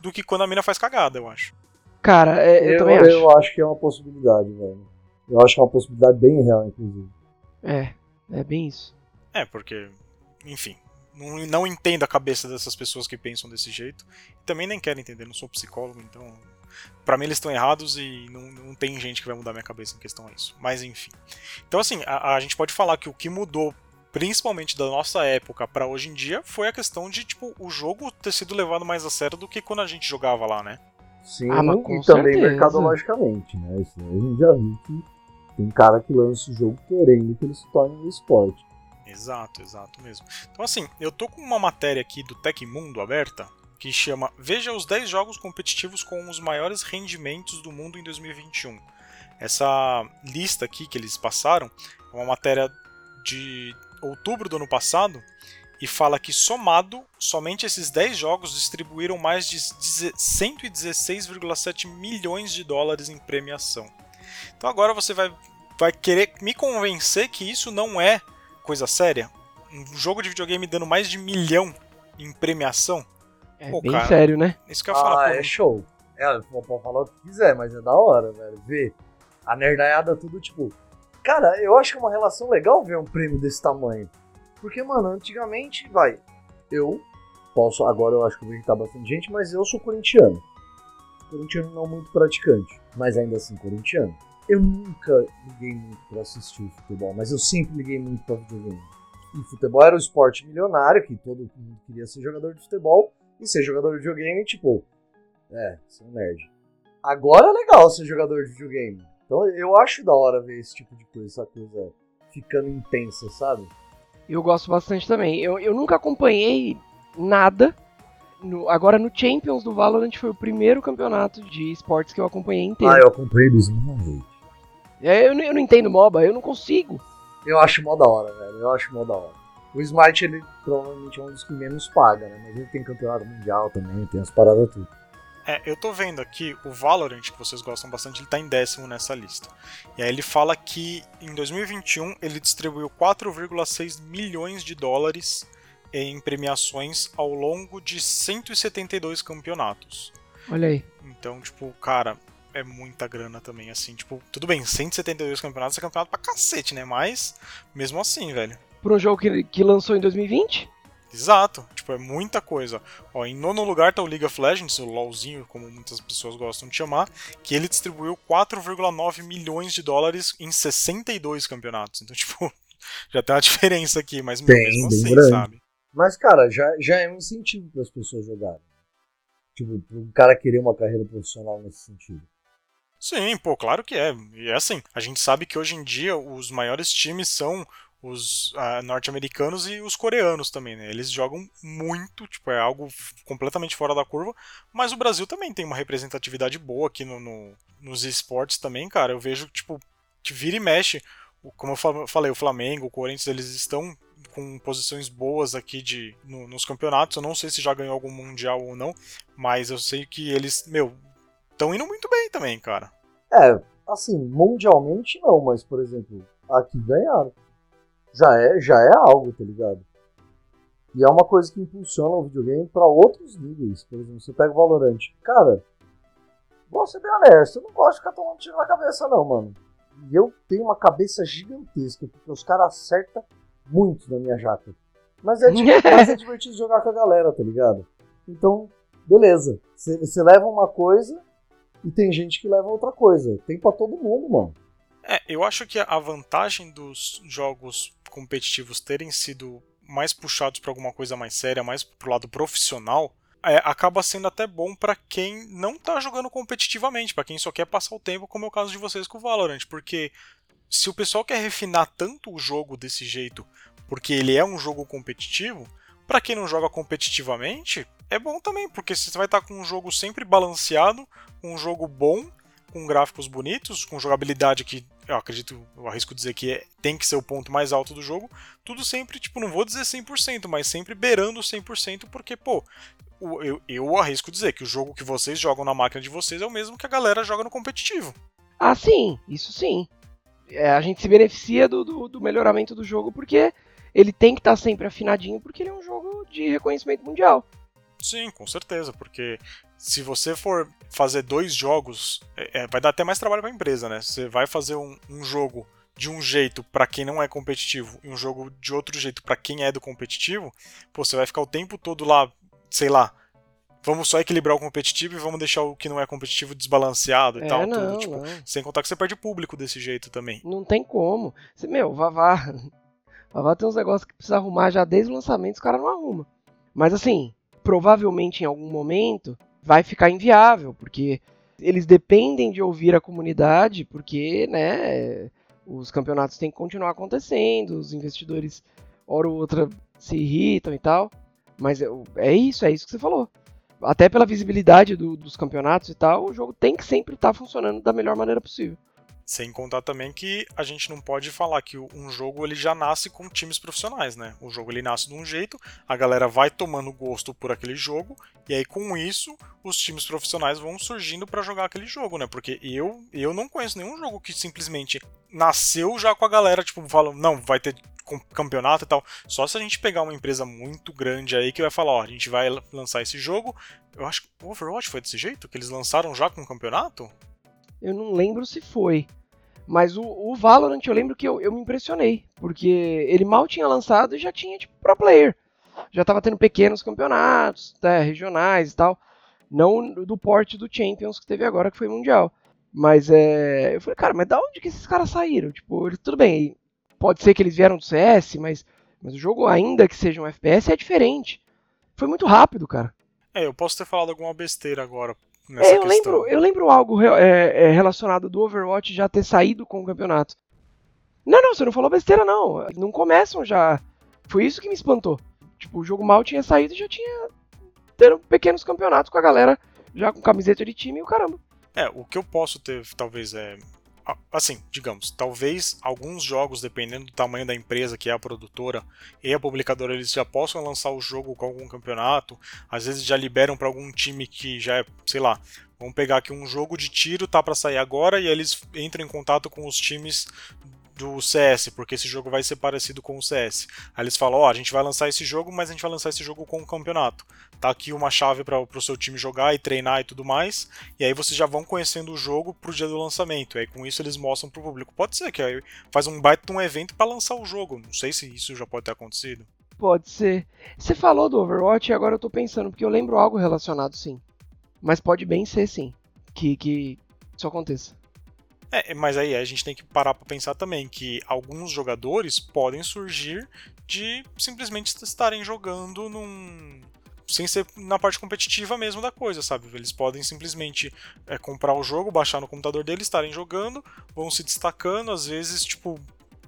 do que quando a mina faz cagada, eu acho. Cara, é, eu, Eu, também eu acho. acho que é uma possibilidade, velho. Eu acho que é uma possibilidade bem real, inclusive. É, é bem isso. É, porque, enfim, não, não entendo a cabeça dessas pessoas que pensam desse jeito. Também nem quero entender, não sou psicólogo, então. Pra mim eles estão errados e não, não tem gente que vai mudar minha cabeça em questão a isso. Mas enfim. Então, assim, a, a gente pode falar que o que mudou, principalmente da nossa época pra hoje em dia, foi a questão de, tipo, o jogo ter sido levado mais a sério do que quando a gente jogava lá, né? Sim, Ah, mas com e também certeza. mercadologicamente, né? Isso aí a gente já viu que tem cara que lança o jogo querendo que ele se torne um esporte. Exato, exato mesmo. Então, assim, eu tô com uma matéria aqui do Tecmundo aberta que chama Veja os 10 jogos competitivos com os maiores rendimentos do mundo em 2021. Essa lista aqui que eles passaram é uma matéria de outubro do ano passado e fala que somado, somente esses 10 jogos distribuíram mais de 116,7 milhões de dólares em premiação. Então agora você vai, vai querer me convencer que isso não é coisa séria? Um jogo de videogame dando mais de milhão em premiação? É Pô, bem cara. sério, né? Isso que eu. Ah, pô, é show. É, pode falar o que quiser, mas é da hora, velho. Ver a nerdaiada tudo, tipo... Cara, eu acho que é uma relação legal ver um prêmio desse tamanho. Porque, mano, antigamente, vai, eu posso, agora eu acho que vou irritar bastante gente, mas eu sou corintiano. Corintiano não muito praticante, mas ainda assim corintiano. Eu nunca liguei muito pra assistir o futebol, mas eu sempre liguei muito pra videogame. E futebol era o esporte milionário, que todo mundo queria ser jogador de futebol, e ser jogador de videogame, tipo, é, ser um nerd. agora é legal ser jogador de videogame. Então eu acho da hora ver esse tipo de coisa, essa coisa ficando intensa, sabe? Eu gosto bastante também. Eu, eu nunca acompanhei nada. No, agora no Champions do Valorant foi o primeiro campeonato de esportes que eu acompanhei inteiro. Ah, eu acompanhei do Smite. É, eu, não- eu não entendo MOBA, eu não consigo. Eu acho mó da hora, velho. Eu acho mó da hora. O Smite, ele provavelmente é um dos que menos paga, né? Mas ele tem campeonato mundial também, tem as paradas tudo. É, eu tô vendo aqui o Valorant, que vocês gostam bastante, ele tá em décimo nessa lista. E aí ele fala que em 2021 ele distribuiu 4,6 milhões de dólares em premiações ao longo de 172 campeonatos. Olha aí. Então, tipo, cara, é muita grana também, assim, tipo, tudo bem, 172 campeonatos é campeonato pra cacete, né? Mas, mesmo assim, velho. Por um jogo que, que lançou em 2020? Exato, tipo, é muita coisa. Ó, em nono lugar tá o League of Legends, o LoLzinho, como muitas pessoas gostam de chamar, que ele distribuiu 4,9 milhões de dólares em 62 campeonatos. Então, tipo, já tem uma diferença aqui, mas meu, Tem, mesmo bem assim, grande. sabe? Mas, cara, já, já é um incentivo para as pessoas jogarem. Tipo, pro cara querer uma carreira profissional nesse sentido. Sim, pô, claro que é. E é assim, a gente sabe que hoje em dia os maiores times são os ah, norte-americanos e os coreanos também, né? Eles jogam muito, tipo, é algo completamente fora da curva, mas o Brasil também tem uma representatividade boa aqui no, no- nos esportes também, cara. Eu vejo, tipo, que vira e mexe, como eu fa- falei, o Flamengo, o Corinthians, eles estão com posições boas aqui de, no- nos campeonatos. Eu não sei se já ganhou algum mundial ou não, mas eu sei que eles, meu, estão indo muito bem também, cara. É, assim, mundialmente não, mas, por exemplo, aqui ganharam. Já é, já é algo, tá ligado? E é uma coisa que impulsiona o videogame pra outros níveis. Por exemplo, você pega o Valorant. Cara, vou ser bem honesto, eu não gosto de ficar tomando tiro na cabeça, não, mano. E eu tenho uma cabeça gigantesca, porque os caras acertam muito na minha jaca. Mas é, mas é divertido jogar com a galera, tá ligado? Então, beleza. Você você leva uma coisa e tem gente que leva outra coisa. Tem pra todo mundo, mano. É, eu acho que a vantagem dos jogos competitivos terem sido mais puxados para alguma coisa mais séria, mais pro lado profissional, é, acaba sendo até bom para quem não tá jogando competitivamente, para quem só quer passar o tempo, como é o caso de vocês com o Valorant, porque se o pessoal quer refinar tanto o jogo desse jeito, porque ele é um jogo competitivo, para quem não joga competitivamente, é bom também, porque você vai estar com um jogo sempre balanceado, um jogo bom, com gráficos bonitos, com jogabilidade que eu acredito, eu arrisco dizer que é- tem que ser o ponto mais alto do jogo, tudo sempre, tipo, não vou dizer 100%, mas sempre beirando 100%, porque, pô, eu, eu arrisco dizer que o jogo que vocês jogam na máquina de vocês é o mesmo que a galera joga no competitivo. Ah, sim, isso sim. É, a gente se beneficia do, do, do melhoramento do jogo porque ele tem que estar sempre afinadinho, porque ele é um jogo de reconhecimento mundial. Sim, com certeza, porque se você for fazer dois jogos, é, é, vai dar até mais trabalho para a empresa, né? Você vai fazer um, um jogo de um jeito para quem não é competitivo e um jogo de outro jeito para quem é do competitivo, pô, você vai ficar o tempo todo lá, sei lá, vamos só equilibrar o competitivo e vamos deixar o que não é competitivo desbalanceado e É, tal, não, tudo, tipo, não. sem contar que você perde público desse jeito também. Não tem como. Você, meu, Vavá. Vavá tem uns negócios que precisa arrumar já desde o lançamento, os caras não arrumam. Mas assim, provavelmente em algum momento vai ficar inviável, porque eles dependem de ouvir a comunidade, porque, né, os campeonatos têm que continuar acontecendo, os investidores, hora ou outra, se irritam e tal. Mas é, isso, é isso que você falou. Até pela visibilidade do- dos campeonatos e tal, o jogo tem que sempre estar funcionando da melhor maneira possível. Sem contar também que a gente não pode falar que um jogo ele já nasce com times profissionais, né? O jogo ele nasce de um jeito, a galera vai tomando gosto por aquele jogo e aí com isso os times profissionais vão surgindo pra jogar aquele jogo, né? Porque eu eu não conheço nenhum jogo que simplesmente nasceu já com a galera tipo fala, não, vai ter campeonato e tal. Só se a gente pegar uma empresa muito grande aí que vai falar, ó, a gente vai lançar esse jogo. Eu acho que o Overwatch foi desse jeito que eles lançaram já com campeonato? Eu não lembro se foi. Mas o, o Valorant eu lembro que eu, eu me impressionei. Porque ele mal tinha lançado e já tinha, tipo, pro player. Já tava tendo pequenos campeonatos, né, regionais e tal. Não do porte do Champions que teve agora, que foi mundial. Mas é. Eu falei, cara, mas da onde que esses caras saíram? Tipo, tudo bem, pode ser que eles vieram do CS, mas, mas o jogo, ainda que seja um FPS, é diferente. Foi muito rápido, cara. É, eu posso ter falado alguma besteira agora, nessa É, eu, questão. lembro, eu lembro algo é, é, relacionado do Overwatch já ter saído com o campeonato. Não, não, você não falou besteira, não. Não começam já. Foi isso que me espantou. Tipo, o jogo mal tinha saído e já tinha. Ter pequenos campeonatos com a galera já com camiseta de time e o caramba. É, o que eu posso ter, talvez, é. Assim, digamos, talvez alguns jogos, dependendo do tamanho da empresa que é a produtora e a publicadora, eles já possam lançar o jogo com algum campeonato. Às vezes já liberam para algum time que já é, sei lá, vamos pegar aqui um jogo de tiro, tá para sair agora, e aí eles entram em contato com os times do CS, porque esse jogo vai ser parecido com o CS. Aí eles falam, ó, a gente vai lançar esse jogo, mas a gente vai lançar esse jogo com o campeonato. Tá aqui uma chave para o seu time jogar e treinar e tudo mais. E aí vocês já vão conhecendo o jogo pro dia do lançamento. E aí com isso eles mostram pro público. Pode ser que aí faz um baita de um evento para lançar o jogo. Não sei se isso já pode ter acontecido. Pode ser. Você falou do Overwatch e agora eu tô pensando, porque eu lembro algo relacionado sim. Mas pode bem ser sim. Que, que isso aconteça. É, mas aí a gente tem que parar para pensar também que alguns jogadores podem surgir de simplesmente estarem jogando num sem ser na parte competitiva mesmo da coisa, sabe? Eles podem simplesmente é, comprar o jogo, baixar no computador deles, estarem jogando, vão se destacando, às vezes, tipo,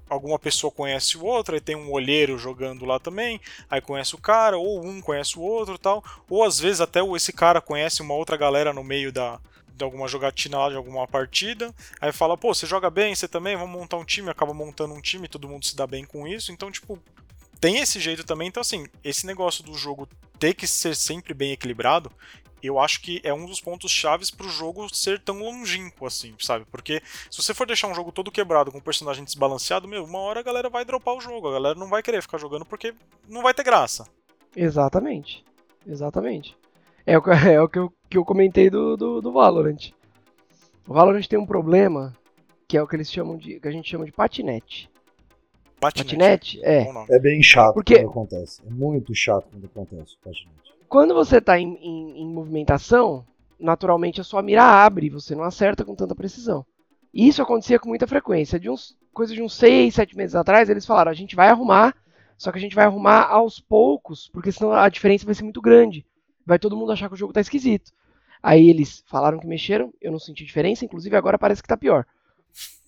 alguma pessoa conhece o outro, aí tem um olheiro jogando lá também, aí conhece o cara, ou um conhece o outro tal, ou às vezes até esse cara conhece uma outra galera no meio da, de alguma jogatina lá, de alguma partida, aí fala, pô, você joga bem, você também, vamos montar um time, acaba montando um time, todo mundo se dá bem com isso, então, tipo, tem esse jeito também, então assim, esse negócio do jogo ter que ser sempre bem equilibrado, eu acho que é um dos pontos chaves pro jogo ser tão longínquo assim, sabe? Porque se você for deixar um jogo todo quebrado com um personagem desbalanceado, meu, uma hora a galera vai dropar o jogo, a galera não vai querer ficar jogando porque não vai ter graça. Exatamente. Exatamente. É o, que- é o que, eu, que eu comentei do, do, do Valorant. O Valorant tem um problema que é o que eles chamam de. que a gente chama de patinete. Patinete? É. Bom nome. É bem chato Porque- quando acontece. É muito chato quando acontece o patinete. Quando você está em, em- em movimentação, naturalmente a sua mira abre e você não acerta com tanta precisão. E isso acontecia com muita frequência. De uns, coisa de uns 6, 7 meses atrás, eles falaram: a gente vai arrumar, só que a gente vai arrumar aos poucos, porque senão a diferença vai ser muito grande. Vai todo mundo achar que o jogo tá esquisito. Aí eles falaram que mexeram, eu não senti diferença, inclusive agora parece que tá pior.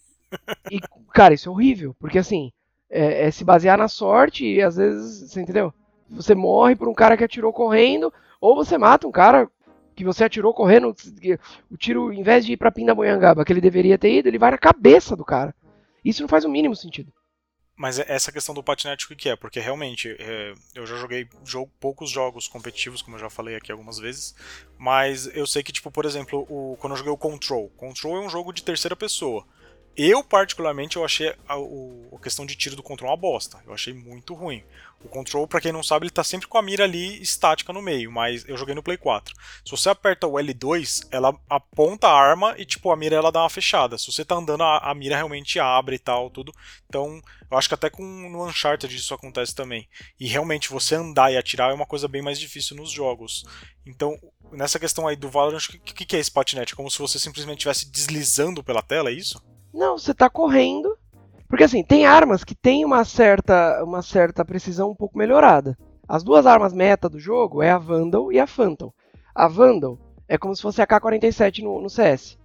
E, cara, isso é horrível, porque assim, é, é se basear na sorte e às vezes, você entendeu? Você morre por um cara que atirou correndo, ou você mata um cara que você atirou correndo, o tiro, em vez de ir pra Pindamonhangaba, que ele deveria ter ido, ele vai na cabeça do cara. Isso não faz o mínimo sentido. Mas é- essa questão do patinete, o que que é? Porque realmente, é, eu já joguei jogo, poucos jogos competitivos, como eu já falei aqui algumas vezes, mas eu sei que, tipo, por exemplo, o, quando eu joguei o Control, Control é um jogo de terceira pessoa. Eu, particularmente, eu achei a, a questão de tiro do Control uma bosta. Eu achei muito ruim. O Control, pra quem não sabe, ele tá sempre com a mira ali estática no meio, mas eu joguei no Play 4. Se você aperta o L2, ela aponta a arma e, tipo, a mira ela dá uma fechada. Se você tá andando, a, a mira realmente abre e tal, tudo. Então, eu acho que até com no Uncharted isso acontece também. E realmente, você andar e atirar é uma coisa bem mais difícil nos jogos. Então, nessa questão aí do Valorant, o que, que, que é esse patinete? É como se você simplesmente estivesse deslizando pela tela, é isso? Não, você tá correndo. Porque assim, tem armas que tem uma certa, uma certa precisão um pouco melhorada. As duas armas meta do jogo é a Vandal e a Phantom. A Vandal é como se fosse a K-47 no, no CS.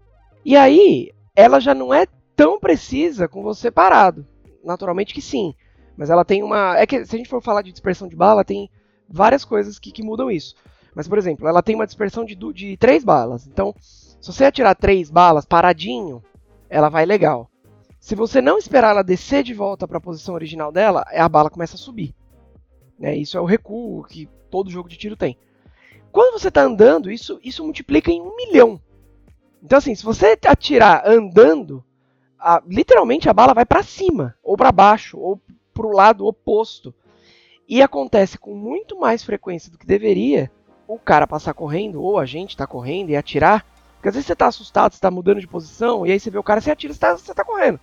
E aí, ela já não é tão precisa com você parado. Naturalmente que sim. Mas ela tem uma. É que se a gente for falar de dispersão de bala, tem várias coisas que, que mudam isso. Mas, por exemplo, ela tem uma dispersão de, de três balas. Então, se você atirar três balas paradinho, ela vai legal. Se você não esperar ela descer de volta para a posição original dela, a bala começa a subir. Né? Isso é o recuo que todo jogo de tiro tem. Quando você está andando, isso, isso multiplica em um milhão. Então, assim, se você atirar andando, a- literalmente a bala vai para cima, ou para baixo, ou para o lado oposto. E acontece com muito mais frequência do que deveria o cara passar correndo, ou a gente tá correndo e atirar. Porque às vezes você tá assustado, você tá mudando de posição, e aí você vê o cara, você atira, você tá, você tá correndo.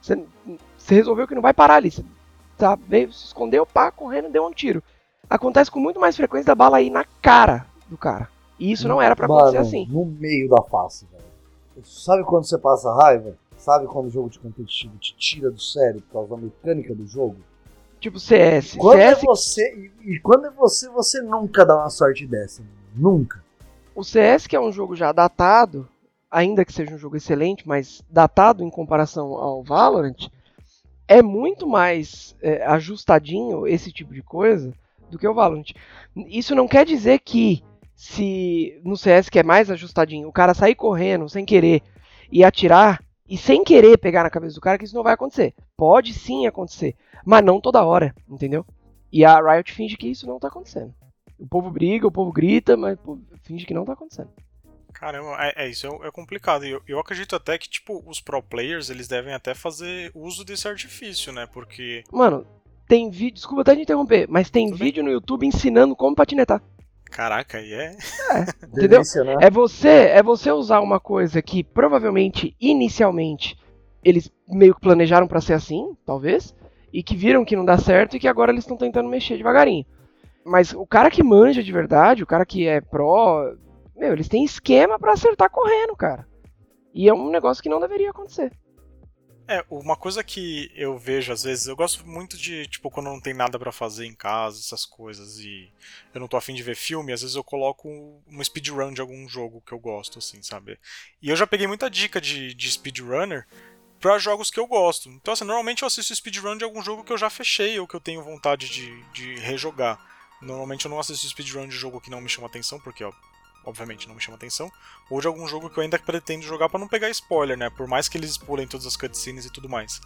Você, você resolveu que não vai parar ali. Você tá, veio, se escondeu, pá, correndo, deu um tiro. Acontece com muito mais frequência da bala ir na cara do cara. E isso não era pra acontecer assim. No meio da face, velho. Sabe quando você passa raiva? Sabe quando o jogo de competitivo te tira do sério por causa da mecânica do jogo? Tipo CS. Quando é CS você. E, e quando é você, você nunca dá uma sorte dessa. Nunca. O CS, que é um jogo já datado, ainda que seja um jogo excelente, mas datado em comparação ao Valorant, é muito mais é, ajustadinho esse tipo de coisa do que o Valorant. Isso não quer dizer que se no CS que é mais ajustadinho, o cara sair correndo sem querer e atirar e sem querer pegar na cabeça do cara, que isso não vai acontecer. Pode sim acontecer, mas não toda hora, entendeu? E a Riot finge que isso não tá acontecendo. O povo briga, o povo grita, mas pô, finge que não tá acontecendo. Caramba, é, é isso, é, é complicado. Eu, eu acredito até que, tipo, os pro players, eles devem até fazer uso desse artifício, né? Porque. Mano, tem vídeo. Desculpa até te interromper, mas tem Tudo vídeo no YouTube ensinando como patinetar. Caraca, aí é. Entendeu? Delícia, né? É você, é você usar uma coisa que provavelmente, inicialmente, eles meio que planejaram pra ser assim, talvez, e que viram que não dá certo e que agora eles estão tentando mexer devagarinho. Mas o cara que manja de verdade, o cara que é pró, meu, eles têm esquema pra acertar correndo, cara. E é um negócio que não deveria acontecer. É, uma coisa que eu vejo às vezes, eu gosto muito de, tipo, quando não tem nada pra fazer em casa, essas coisas, e eu não tô afim de ver filme, às vezes eu coloco uma speedrun de algum jogo que eu gosto, assim, sabe? E eu já peguei muita dica de, de speedrunner pra jogos que eu gosto. Então, assim, normalmente eu assisto speedrun de algum jogo que eu já fechei ou que eu tenho vontade de, de rejogar. Normalmente eu não assisto speedrun de jogo que não me chama atenção, porque, ó, obviamente não me chama atenção, ou de algum jogo que eu ainda pretendo jogar pra não pegar spoiler, né? Por mais que eles pulem todas as cutscenes e tudo mais.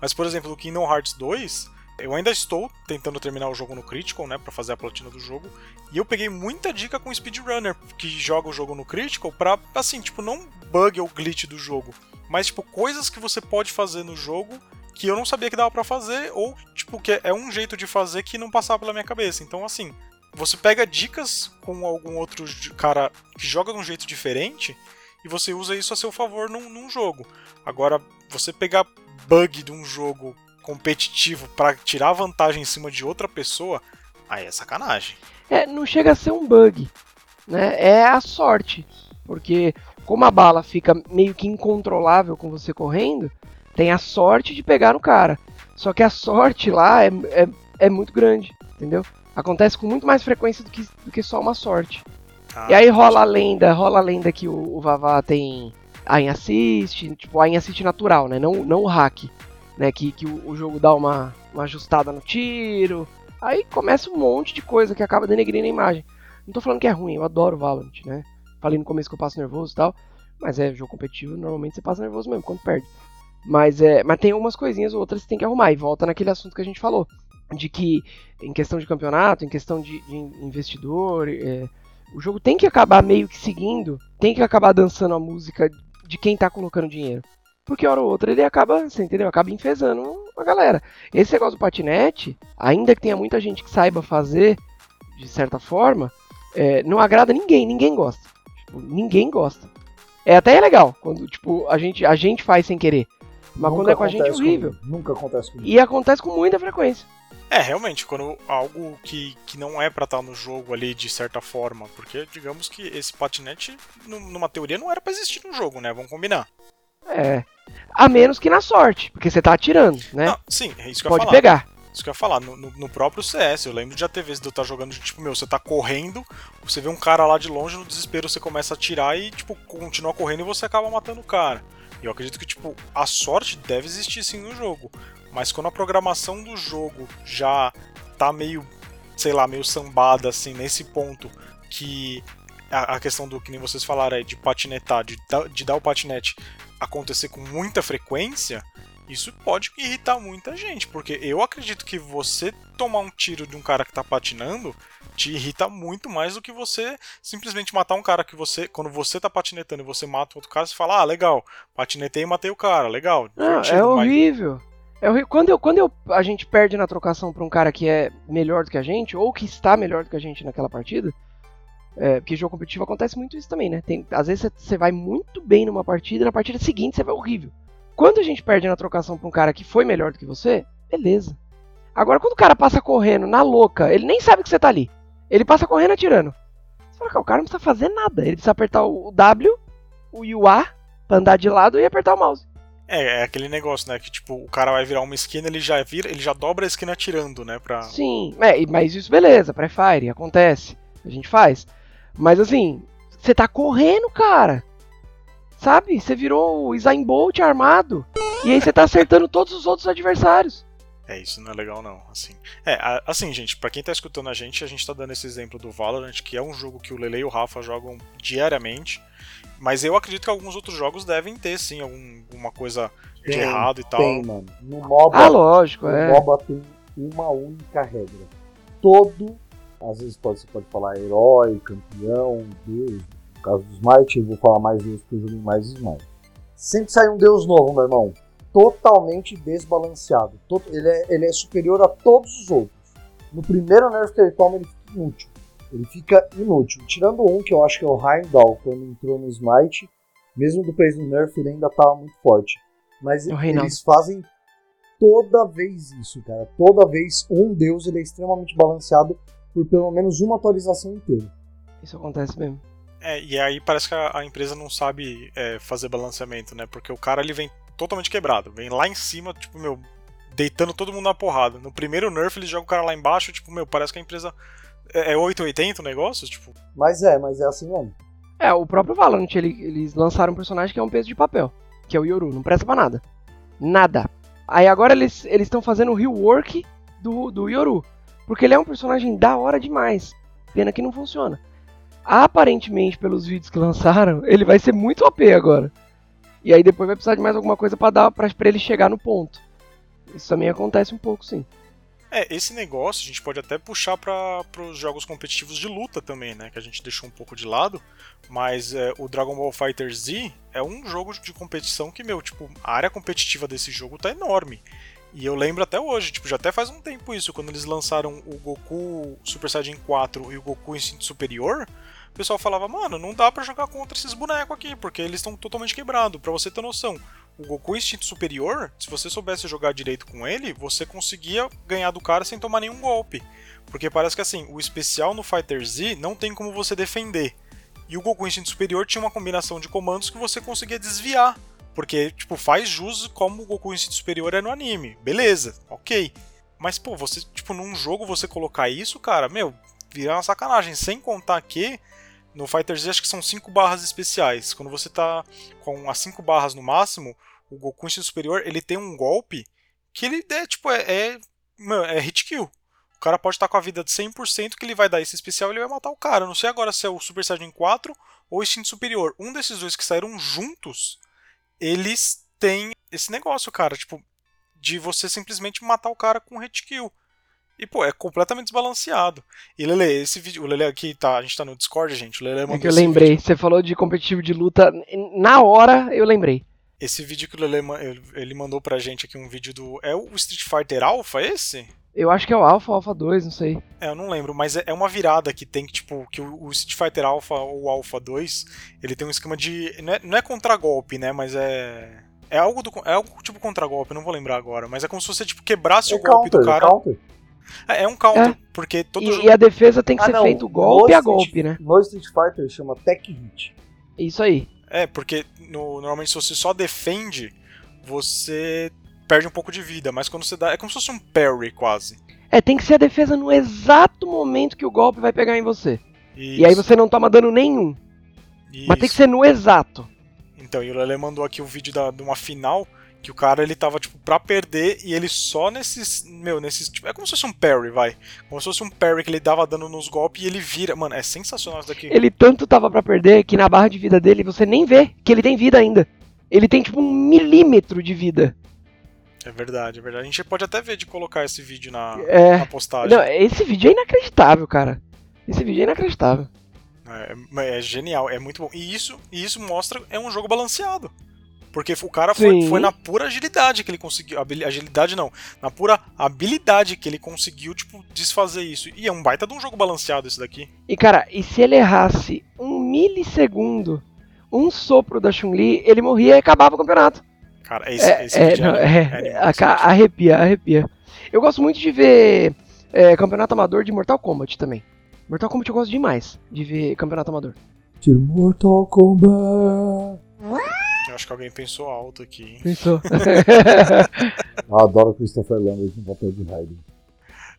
Mas, por exemplo, o Kingdom Hearts 2, eu ainda estou tentando terminar o jogo no Critical, né, Pra fazer a platina do jogo, e eu peguei muita dica com speedrunner que joga o jogo no Critical pra, assim, tipo, não bug ou glitch do jogo, mas tipo coisas que você pode fazer no jogo que eu não sabia que dava pra fazer ou tipo que é um jeito de fazer que não passava pela minha cabeça. Então, assim, você pega dicas com algum outro cara que joga de um jeito diferente e você usa isso a seu favor num, num jogo. Agora, você pegar bug de um jogo competitivo pra tirar vantagem em cima de outra pessoa, aí é sacanagem. É, não chega a ser um bug, né? É a sorte, porque como a bala fica meio que incontrolável com você correndo, tem a sorte de pegar no cara. Só que a sorte lá é, é, é muito grande, entendeu? Acontece com muito mais frequência do que, do que só uma sorte. Ah, E aí rola a lenda, rola a lenda que o, o Vavá tem aim assist, tipo aim assist natural, né? Não, não o hack, né? Que, que o, o jogo dá uma, uma ajustada no tiro. Aí começa um monte de coisa que acaba denegrindo a imagem. Não tô falando que é ruim, eu adoro Valorant, né? Falei no começo que eu passo nervoso e tal, mas é jogo competitivo, normalmente você passa nervoso mesmo quando perde. Mas é, mas tem umas coisinhas ou outras que tem que arrumar e volta naquele assunto que a gente falou, de que em questão de campeonato, em questão de, de investidor, é, o jogo tem que acabar meio que seguindo, tem que acabar dançando a música de quem tá colocando dinheiro. Porque hora ou outra ele acaba, você entendeu? Acaba enfesando a galera. Esse negócio do patinete, ainda que tenha muita gente que saiba fazer, de certa forma, é, não agrada ninguém, ninguém gosta. Tipo, ninguém gosta. É até legal, quando tipo, a gente, a gente faz sem querer. Mas Nunca quando é com a gente é horrível. comigo, Nunca acontece comigo. E acontece com muita frequência. É, realmente, quando algo que, que não é pra estar no jogo ali de certa forma, porque digamos que esse patinete, nu- numa teoria, não era pra existir no jogo, né? Vamos combinar. É. A menos que na sorte, porque você tá atirando, né? Não, sim, é isso que eu ia Pode falar. pegar. Isso que eu ia falar, no, no- no próprio CS, eu lembro de já ter vezes de eu estar jogando, tipo, meu, você tá correndo, você vê um cara lá de longe, no desespero você começa a atirar e, tipo, continua correndo e você acaba matando o cara. E eu acredito que, tipo, a sorte deve existir sim no jogo. Mas quando a programação do jogo já tá meio, sei lá, meio sambada, assim, nesse ponto que a, questão do que nem vocês falaram de patinetar, de, de dar o patinete acontecer com muita frequência, isso pode irritar muita gente, porque eu acredito que você tomar um tiro de um cara que tá patinando te irrita muito mais do que você simplesmente matar um cara que você, quando você tá patinetando e você mata outro cara, você fala, ah, legal, patinetei e matei o cara, legal, Não, é mas- horrível. É horrível. Quando, eu, quando eu, a gente perde na trocação pra um cara que é melhor do que a gente, ou que está melhor do que a gente naquela partida, é, porque jogo competitivo acontece muito isso também, né? Tem, às vezes você vai muito bem numa partida e na partida seguinte você vai horrível. Quando a gente perde na trocação pra um cara que foi melhor do que você, beleza. Agora, quando o cara passa correndo na louca, ele nem sabe que você tá ali. Ele passa correndo atirando. Você fala, cara, o cara não precisa fazer nada. Ele precisa apertar o W, o A pra andar de lado e apertar o mouse. É, é aquele negócio, né, que tipo, o cara vai virar uma esquina, ele já vira, ele já dobra a esquina atirando, né, pra... Sim, é, mas isso beleza, pré-fire, acontece. A gente faz. Mas assim, Você tá correndo, cara. Sabe? Você virou o Usain Bolt armado. E aí você tá acertando todos os outros adversários. É, isso não é legal não, assim. É, a- assim, gente, pra quem tá escutando a gente, a gente tá dando esse exemplo do Valorant, que é um jogo que o Lele e o Rafa jogam diariamente, mas eu acredito que alguns outros jogos devem ter, sim, algum- alguma coisa de Tem, errado e tal. Tem, mano. No MOBA, Ah, lógico, no é. MOBA tem uma única regra. Todo, às vezes pode, você pode falar herói, campeão, deus. No caso do Smite, eu vou falar mais deus porque eu jogo mais Smite. Sempre sai um deus novo, meu irmão. Totalmente desbalanceado. Ele é, ele é superior a todos os outros. No primeiro nerf que ele toma, ele fica inútil. Ele fica inútil. Tirando um que eu acho que é o Heimdall, quando entrou no Smite, mesmo depois do nerf, ele ainda tava muito forte. Mas O Reinaldo. eles fazem toda vez isso, cara. Toda vez um deus ele é extremamente balanceado por pelo menos uma atualização inteira. Isso acontece mesmo. É, e aí parece que a, a empresa não sabe é, fazer balanceamento, né? Porque o cara ele vem totalmente quebrado, vem lá em cima, tipo, meu, deitando todo mundo na porrada. No primeiro nerf ele joga o cara lá embaixo, tipo, meu, parece que a empresa é, é 880 o negócio, tipo, Mas é, mas é assim mesmo. É, o próprio Valorant, ele- eles lançaram um personagem que é um peso de papel, que é o Yoru, não presta pra nada. Nada. Aí agora eles estão fazendo o rework do, do Yoru, porque ele é um personagem da hora demais. Pena que não funciona. Aparentemente, pelos vídeos que lançaram, ele vai ser muito OP agora. E aí depois vai precisar de mais alguma coisa pra dar pra ele chegar no ponto. Isso também acontece um pouco, sim. É, esse negócio a gente pode até puxar para os jogos competitivos de luta também, né? Que a gente deixou um pouco de lado. Mas é, o Dragon Ball Fighter Z é um jogo de competição que, meu, tipo, a área competitiva desse jogo tá enorme. E eu lembro até hoje, tipo, já até faz um tempo isso, quando eles lançaram o Goku Super Saiyajin 4 e o Goku Instinto Superior, o pessoal falava, mano, não dá pra jogar contra esses bonecos aqui, porque eles estão totalmente quebrados. Pra você ter noção, o Goku Instinto Superior, se você soubesse jogar direito com ele, você conseguia ganhar do cara sem tomar nenhum golpe. Porque parece que assim, o especial no Fighter Z não tem como você defender. E o Goku Instinto Superior tinha uma combinação de comandos que você conseguia desviar. Porque, tipo, faz jus como o Goku Instinto Superior é no anime. Beleza, ok. Mas, pô, você, tipo, num jogo você colocar isso, cara, meu, vira uma sacanagem. Sem contar que no Fighter Z acho que são 5 barras especiais. Quando você tá com as 5 barras no máximo, o Goku Instinto Superior, ele tem um golpe que ele é, tipo, é, é, é hit kill. O cara pode estar com a vida de 100% que ele vai dar esse especial e ele vai matar o cara. Não sei agora se é o Super Saiyajin 4 ou o Instinto Superior. Um desses dois que saíram juntos, eles têm esse negócio, cara, tipo, de você simplesmente matar o cara com hit kill. E, pô, é completamente desbalanceado. E, Lele, esse vídeo. O Lele aqui tá. A gente tá no Discord, gente. O Lele mandou É que eu esse lembrei, vídeo. você falou de competitivo de luta, na hora eu lembrei. Esse vídeo que o Lele ele mandou pra gente aqui, um vídeo do. É o Street Fighter Alpha esse? Eu acho que é o Alpha, Alpha 2, não sei. É, eu não lembro, mas é é uma virada que tem que, tipo, que o Street Fighter Alpha ou Alpha 2, ele tem um esquema de. Não é, não é contragolpe, né? Mas é. É algo, do, é algo tipo contragolpe, não vou lembrar agora. Mas é como se você, tipo, quebrasse É o golpe counter, do é cara. counter. É, é um counter, É. porque todo E, jogo. e a defesa tem que Ah, ser não, feito golpe no a Street- golpe, né? No Street Fighter chama Tech Hit. Isso aí. É, porque no- normalmente se você só defende, você perde um pouco de vida. Mas quando você dá. É como se fosse um parry quase. É, tem que ser a defesa no exato momento que o golpe vai pegar em você. E aí Isso, você não toma dano nenhum. Mas tem que isso. ser no exato. Então, e o Lele mandou aqui o vídeo da, de uma final que o cara ele tava tipo pra perder e ele só nesses, meu, nesses, tipo, é como se fosse um parry, vai. Como se fosse um parry que ele dava dano nos golpes e ele vira, mano, é sensacional isso daqui. Ele tanto tava pra perder que na barra de vida dele você nem vê que ele tem vida ainda. Ele tem tipo um milímetro de vida. É verdade, é verdade. A gente pode até ver de colocar esse vídeo na, É. na postagem. Não, esse vídeo é inacreditável, cara. Esse vídeo é inacreditável. É, é genial, é muito bom. E isso, e isso mostra é um jogo balanceado. Porque o cara foi, foi na pura agilidade que ele conseguiu. Agilidade não. Na pura habilidade que ele conseguiu, tipo, desfazer isso. E é um baita de um jogo balanceado esse daqui. E cara, e se ele errasse um milissegundo, um sopro da Chun-Li, ele morria e acabava o campeonato. Cara, esse, É, esse é, não, é, é, é vídeo. arrepia, arrepia. Eu gosto muito de ver é, campeonato amador de Mortal Kombat também. Mortal Kombat eu gosto demais de ver campeonato amador. De Mortal Kombat. Eu acho que alguém pensou alto aqui. hein? Pensou? Eu adoro Christopher Lambert no papel de Raiden.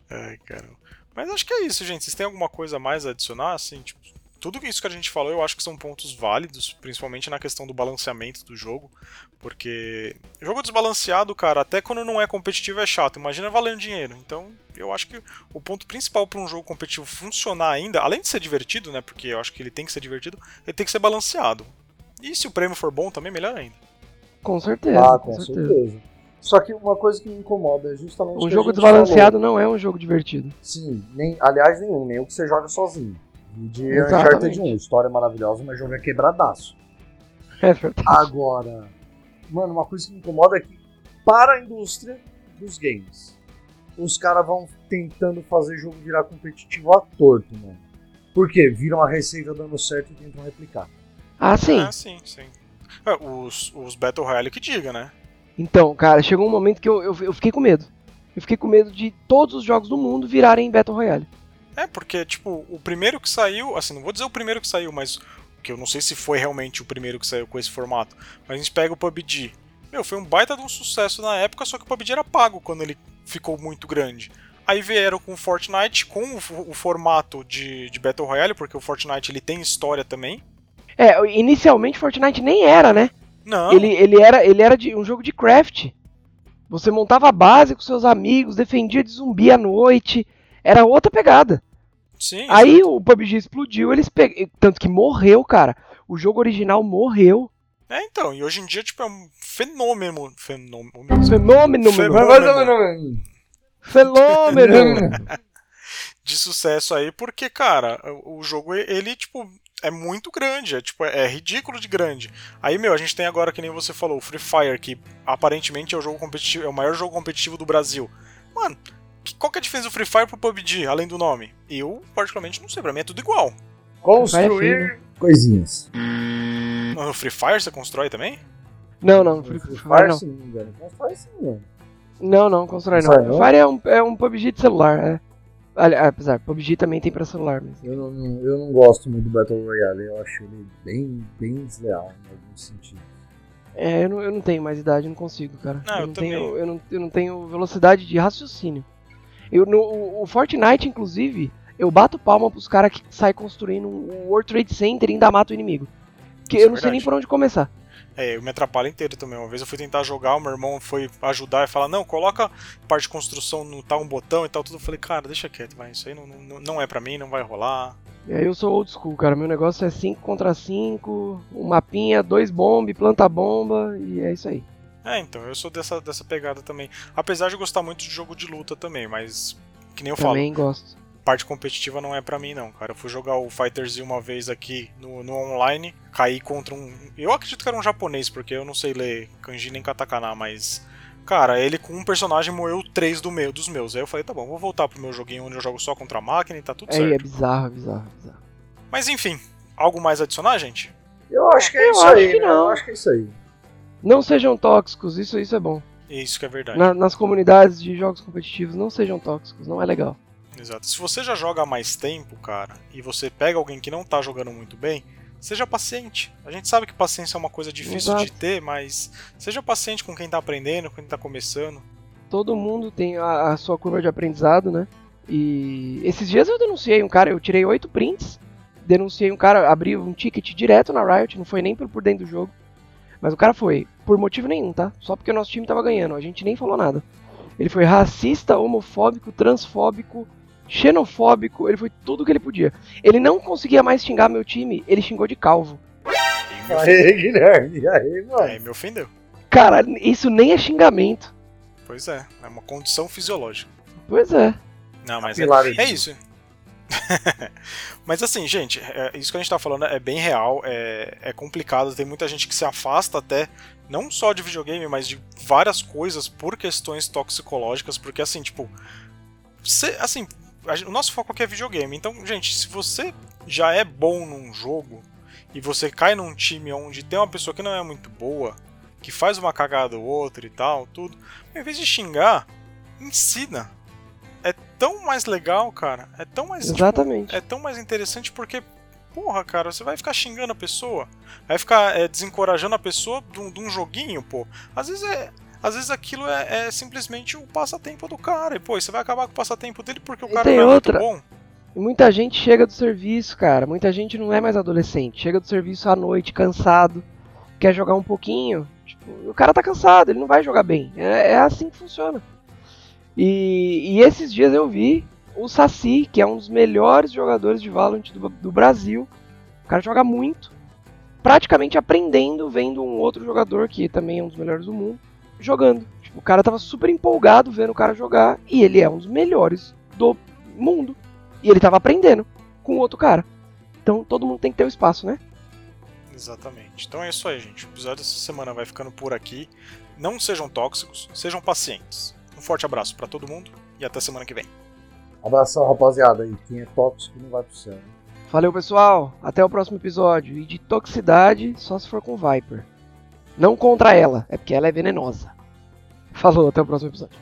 Ai, caramba. Mas acho que é isso, gente. Vocês têm alguma coisa a mais a adicionar, assim, tipo, tudo isso que a gente falou eu acho que são pontos válidos, principalmente na questão do balanceamento do jogo, porque jogo desbalanceado, cara, até quando não é competitivo é chato, imagina valendo dinheiro. Então, eu acho que o ponto principal para um jogo competitivo funcionar ainda, além de ser divertido, né, porque eu acho que ele tem que ser divertido, ele tem que ser balanceado. E se o prêmio for bom, também melhor ainda. Com certeza. Ah, com, com certeza. certeza. Só que uma coisa que me incomoda é justamente. o Um jogo desbalanceado não é um jogo divertido. falou. Sim, nem, aliás, nenhum, nem o que você joga sozinho. E De. Uncharted 1, história maravilhosa, mas jogo é quebradaço. É verdade. Agora, mano, uma coisa que me incomoda é que, para a indústria dos games, os caras vão tentando fazer jogo virar competitivo à torto, mano. Por quê? Viram a receita dando certo e tentam replicar. Ah, sim. É, sim, sim. É, os, os Battle Royale que diga, né? Então, cara, chegou um momento que eu, eu, eu fiquei com medo. Eu fiquei com medo de todos os jogos do mundo virarem Battle Royale. É, porque, tipo, o primeiro que saiu, assim, não vou dizer o primeiro que saiu, mas que eu não sei se foi realmente o primeiro que saiu com esse formato, mas a gente pega o PUBG. Meu, foi um baita de um sucesso na época, só que o PUBG era pago quando ele ficou muito grande. Aí vieram com o Fortnite, com o, o formato de, de Battle Royale, porque o Fortnite ele tem história também. É, inicialmente Fortnite nem era, né? Não, Ele, ele era, ele era de um jogo de craft. Você montava a base com seus amigos, defendia de zumbi à noite. Era outra pegada. sim, Aí o PUBG explodiu, eles pe... tanto que morreu, cara. O jogo original morreu. É, então, e hoje em dia, tipo, é um fenômeno. Fenômeno. Fenômeno, Fenômeno. Fenômeno. de sucesso aí, porque, cara, o o jogo, ele, tipo, é muito grande, é, tipo, é ridículo de grande. Aí, meu, a gente tem agora, que nem você falou, o Free Fire, que aparentemente é o jogo competitivo, é o maior jogo competitivo do Brasil. Mano, que- qual que é a diferença do Free Fire pro PUBG, além do nome? Eu, particularmente, não sei, pra mim é tudo igual. Construir coisinhas. No Free Fire você constrói também? Não, não, Free Free Fire não. engano. Constrói sim, mano. Não, não, constrói não. Constrói não? Free Fire é um, é um PUBG de celular, é. Apesar, PUBG também tem pra celular mesmo. Eu não, não- eu não gosto muito do Battle Royale. Eu acho ele bem, bem desleal em alguns sentidos. É, eu não, eu não tenho mais idade, eu não consigo, cara. Ah, eu não também. tenho, eu, não, eu não tenho velocidade de raciocínio. Eu, no, o, o Fortnite, inclusive, eu bato palma pros caras que saem construindo um World Trade Center e ainda mata o inimigo. Porque Isso é eu não sei nem por onde começar. É, eu me atrapalho inteiro também. Uma vez eu fui tentar jogar, o meu irmão foi ajudar e falar, não, coloca parte de construção no tal um botão e tal, tudo. Eu falei, cara, deixa quieto, vai, isso aí não, não, não é pra mim, não vai rolar. E aí eu sou old school, cara. Meu negócio é 5 contra 5, um mapinha, dois bombe, planta bomba, e é isso aí. É, então, eu sou dessa, dessa pegada também. Apesar de gostar muito de jogo de luta também, mas, que nem eu falo, Também gosto. Parte competitiva não é pra mim não, cara. Eu fui jogar o Fighter Z uma vez aqui no, no online, caí contra um... Eu acredito que era um japonês, porque eu não sei ler kanji nem katakana, mas... Cara, ele com um personagem moeu três do meu, dos meus. Aí eu falei, tá bom, vou voltar pro meu joguinho onde eu jogo só contra a máquina e tá tudo É, certo. é bizarro, é bizarro, bizarro. Mas enfim, algo mais a adicionar, gente? Eu acho que é Eu isso acho aí. que né? não. Eu acho que é isso aí. Não sejam tóxicos, isso, isso é bom. Isso que é verdade. Na- nas comunidades de jogos competitivos, não sejam tóxicos, não é legal. Exato. Se você já joga há mais tempo, cara, e você pega alguém que não tá jogando muito bem, seja paciente. A gente sabe que paciência é uma coisa difícil Exato. de ter, mas seja paciente com quem tá aprendendo, com quem tá começando. Todo mundo tem a, a sua curva de aprendizado, né? E esses dias eu denunciei um cara, eu tirei oito prints, denunciei um cara, abri um ticket direto na Riot, não foi nem por, por dentro do jogo. Mas o cara foi, por motivo nenhum, tá? Só porque o nosso time tava ganhando, a gente nem falou nada. Ele foi racista, homofóbico, transfóbico, xenofóbico, ele foi tudo que ele podia. Ele não conseguia mais xingar meu time, ele xingou de calvo. E me, Aê, Guilherme. E aí, mano? aí me ofendeu. Cara, isso nem é xingamento. Pois é, é uma condição fisiológica. Pois é. Não, mas é, é isso. mas assim, gente, é- isso que a gente tá falando é bem real, é, é complicado, tem muita gente que se afasta até, não só de videogame, mas de várias coisas por questões toxicológicas, porque assim, tipo, cê- assim, o nosso foco aqui é videogame, então, gente, se você já é bom num jogo e você cai num time onde tem uma pessoa que não é muito boa, que faz uma cagada ou outra e tal, tudo, em vez de xingar, ensina. É tão mais legal, cara. É tão mais tipo, Exatamente. é tão mais interessante porque, porra, cara, você vai ficar xingando a pessoa, vai ficar é, desencorajando a pessoa de um, de um joguinho, pô. Às vezes é. Às vezes aquilo é, é simplesmente o passatempo do cara. E, pô, você vai acabar com o passatempo dele porque o E cara não é outra. muito bom. E muita gente chega do serviço, cara. Muita gente não é mais adolescente. Chega do serviço à noite, cansado, quer jogar um pouquinho. Tipo, o cara tá cansado, ele não vai jogar bem. É, é assim que funciona. E, e, esses dias eu vi o Saci, que é um dos melhores jogadores de Valorant do, do Brasil. O cara joga muito. Praticamente aprendendo, vendo um outro jogador, que também é um dos melhores do mundo, jogando. O cara tava super empolgado vendo o cara jogar. E ele é um dos melhores do mundo. E ele tava aprendendo com outro cara. Então todo mundo tem que ter o um espaço, né? Exatamente. Então é isso aí, gente. O episódio dessa semana vai ficando por aqui. Não sejam tóxicos, sejam pacientes. Um forte abraço para todo mundo e até semana que vem. Abração, rapaziada. E quem é tóxico não vai pro céu. Né? Valeu, pessoal. Até o próximo episódio. E de toxicidade, só se for com Viper. Não contra ela, é porque ela é venenosa. Falou, até o próximo episódio.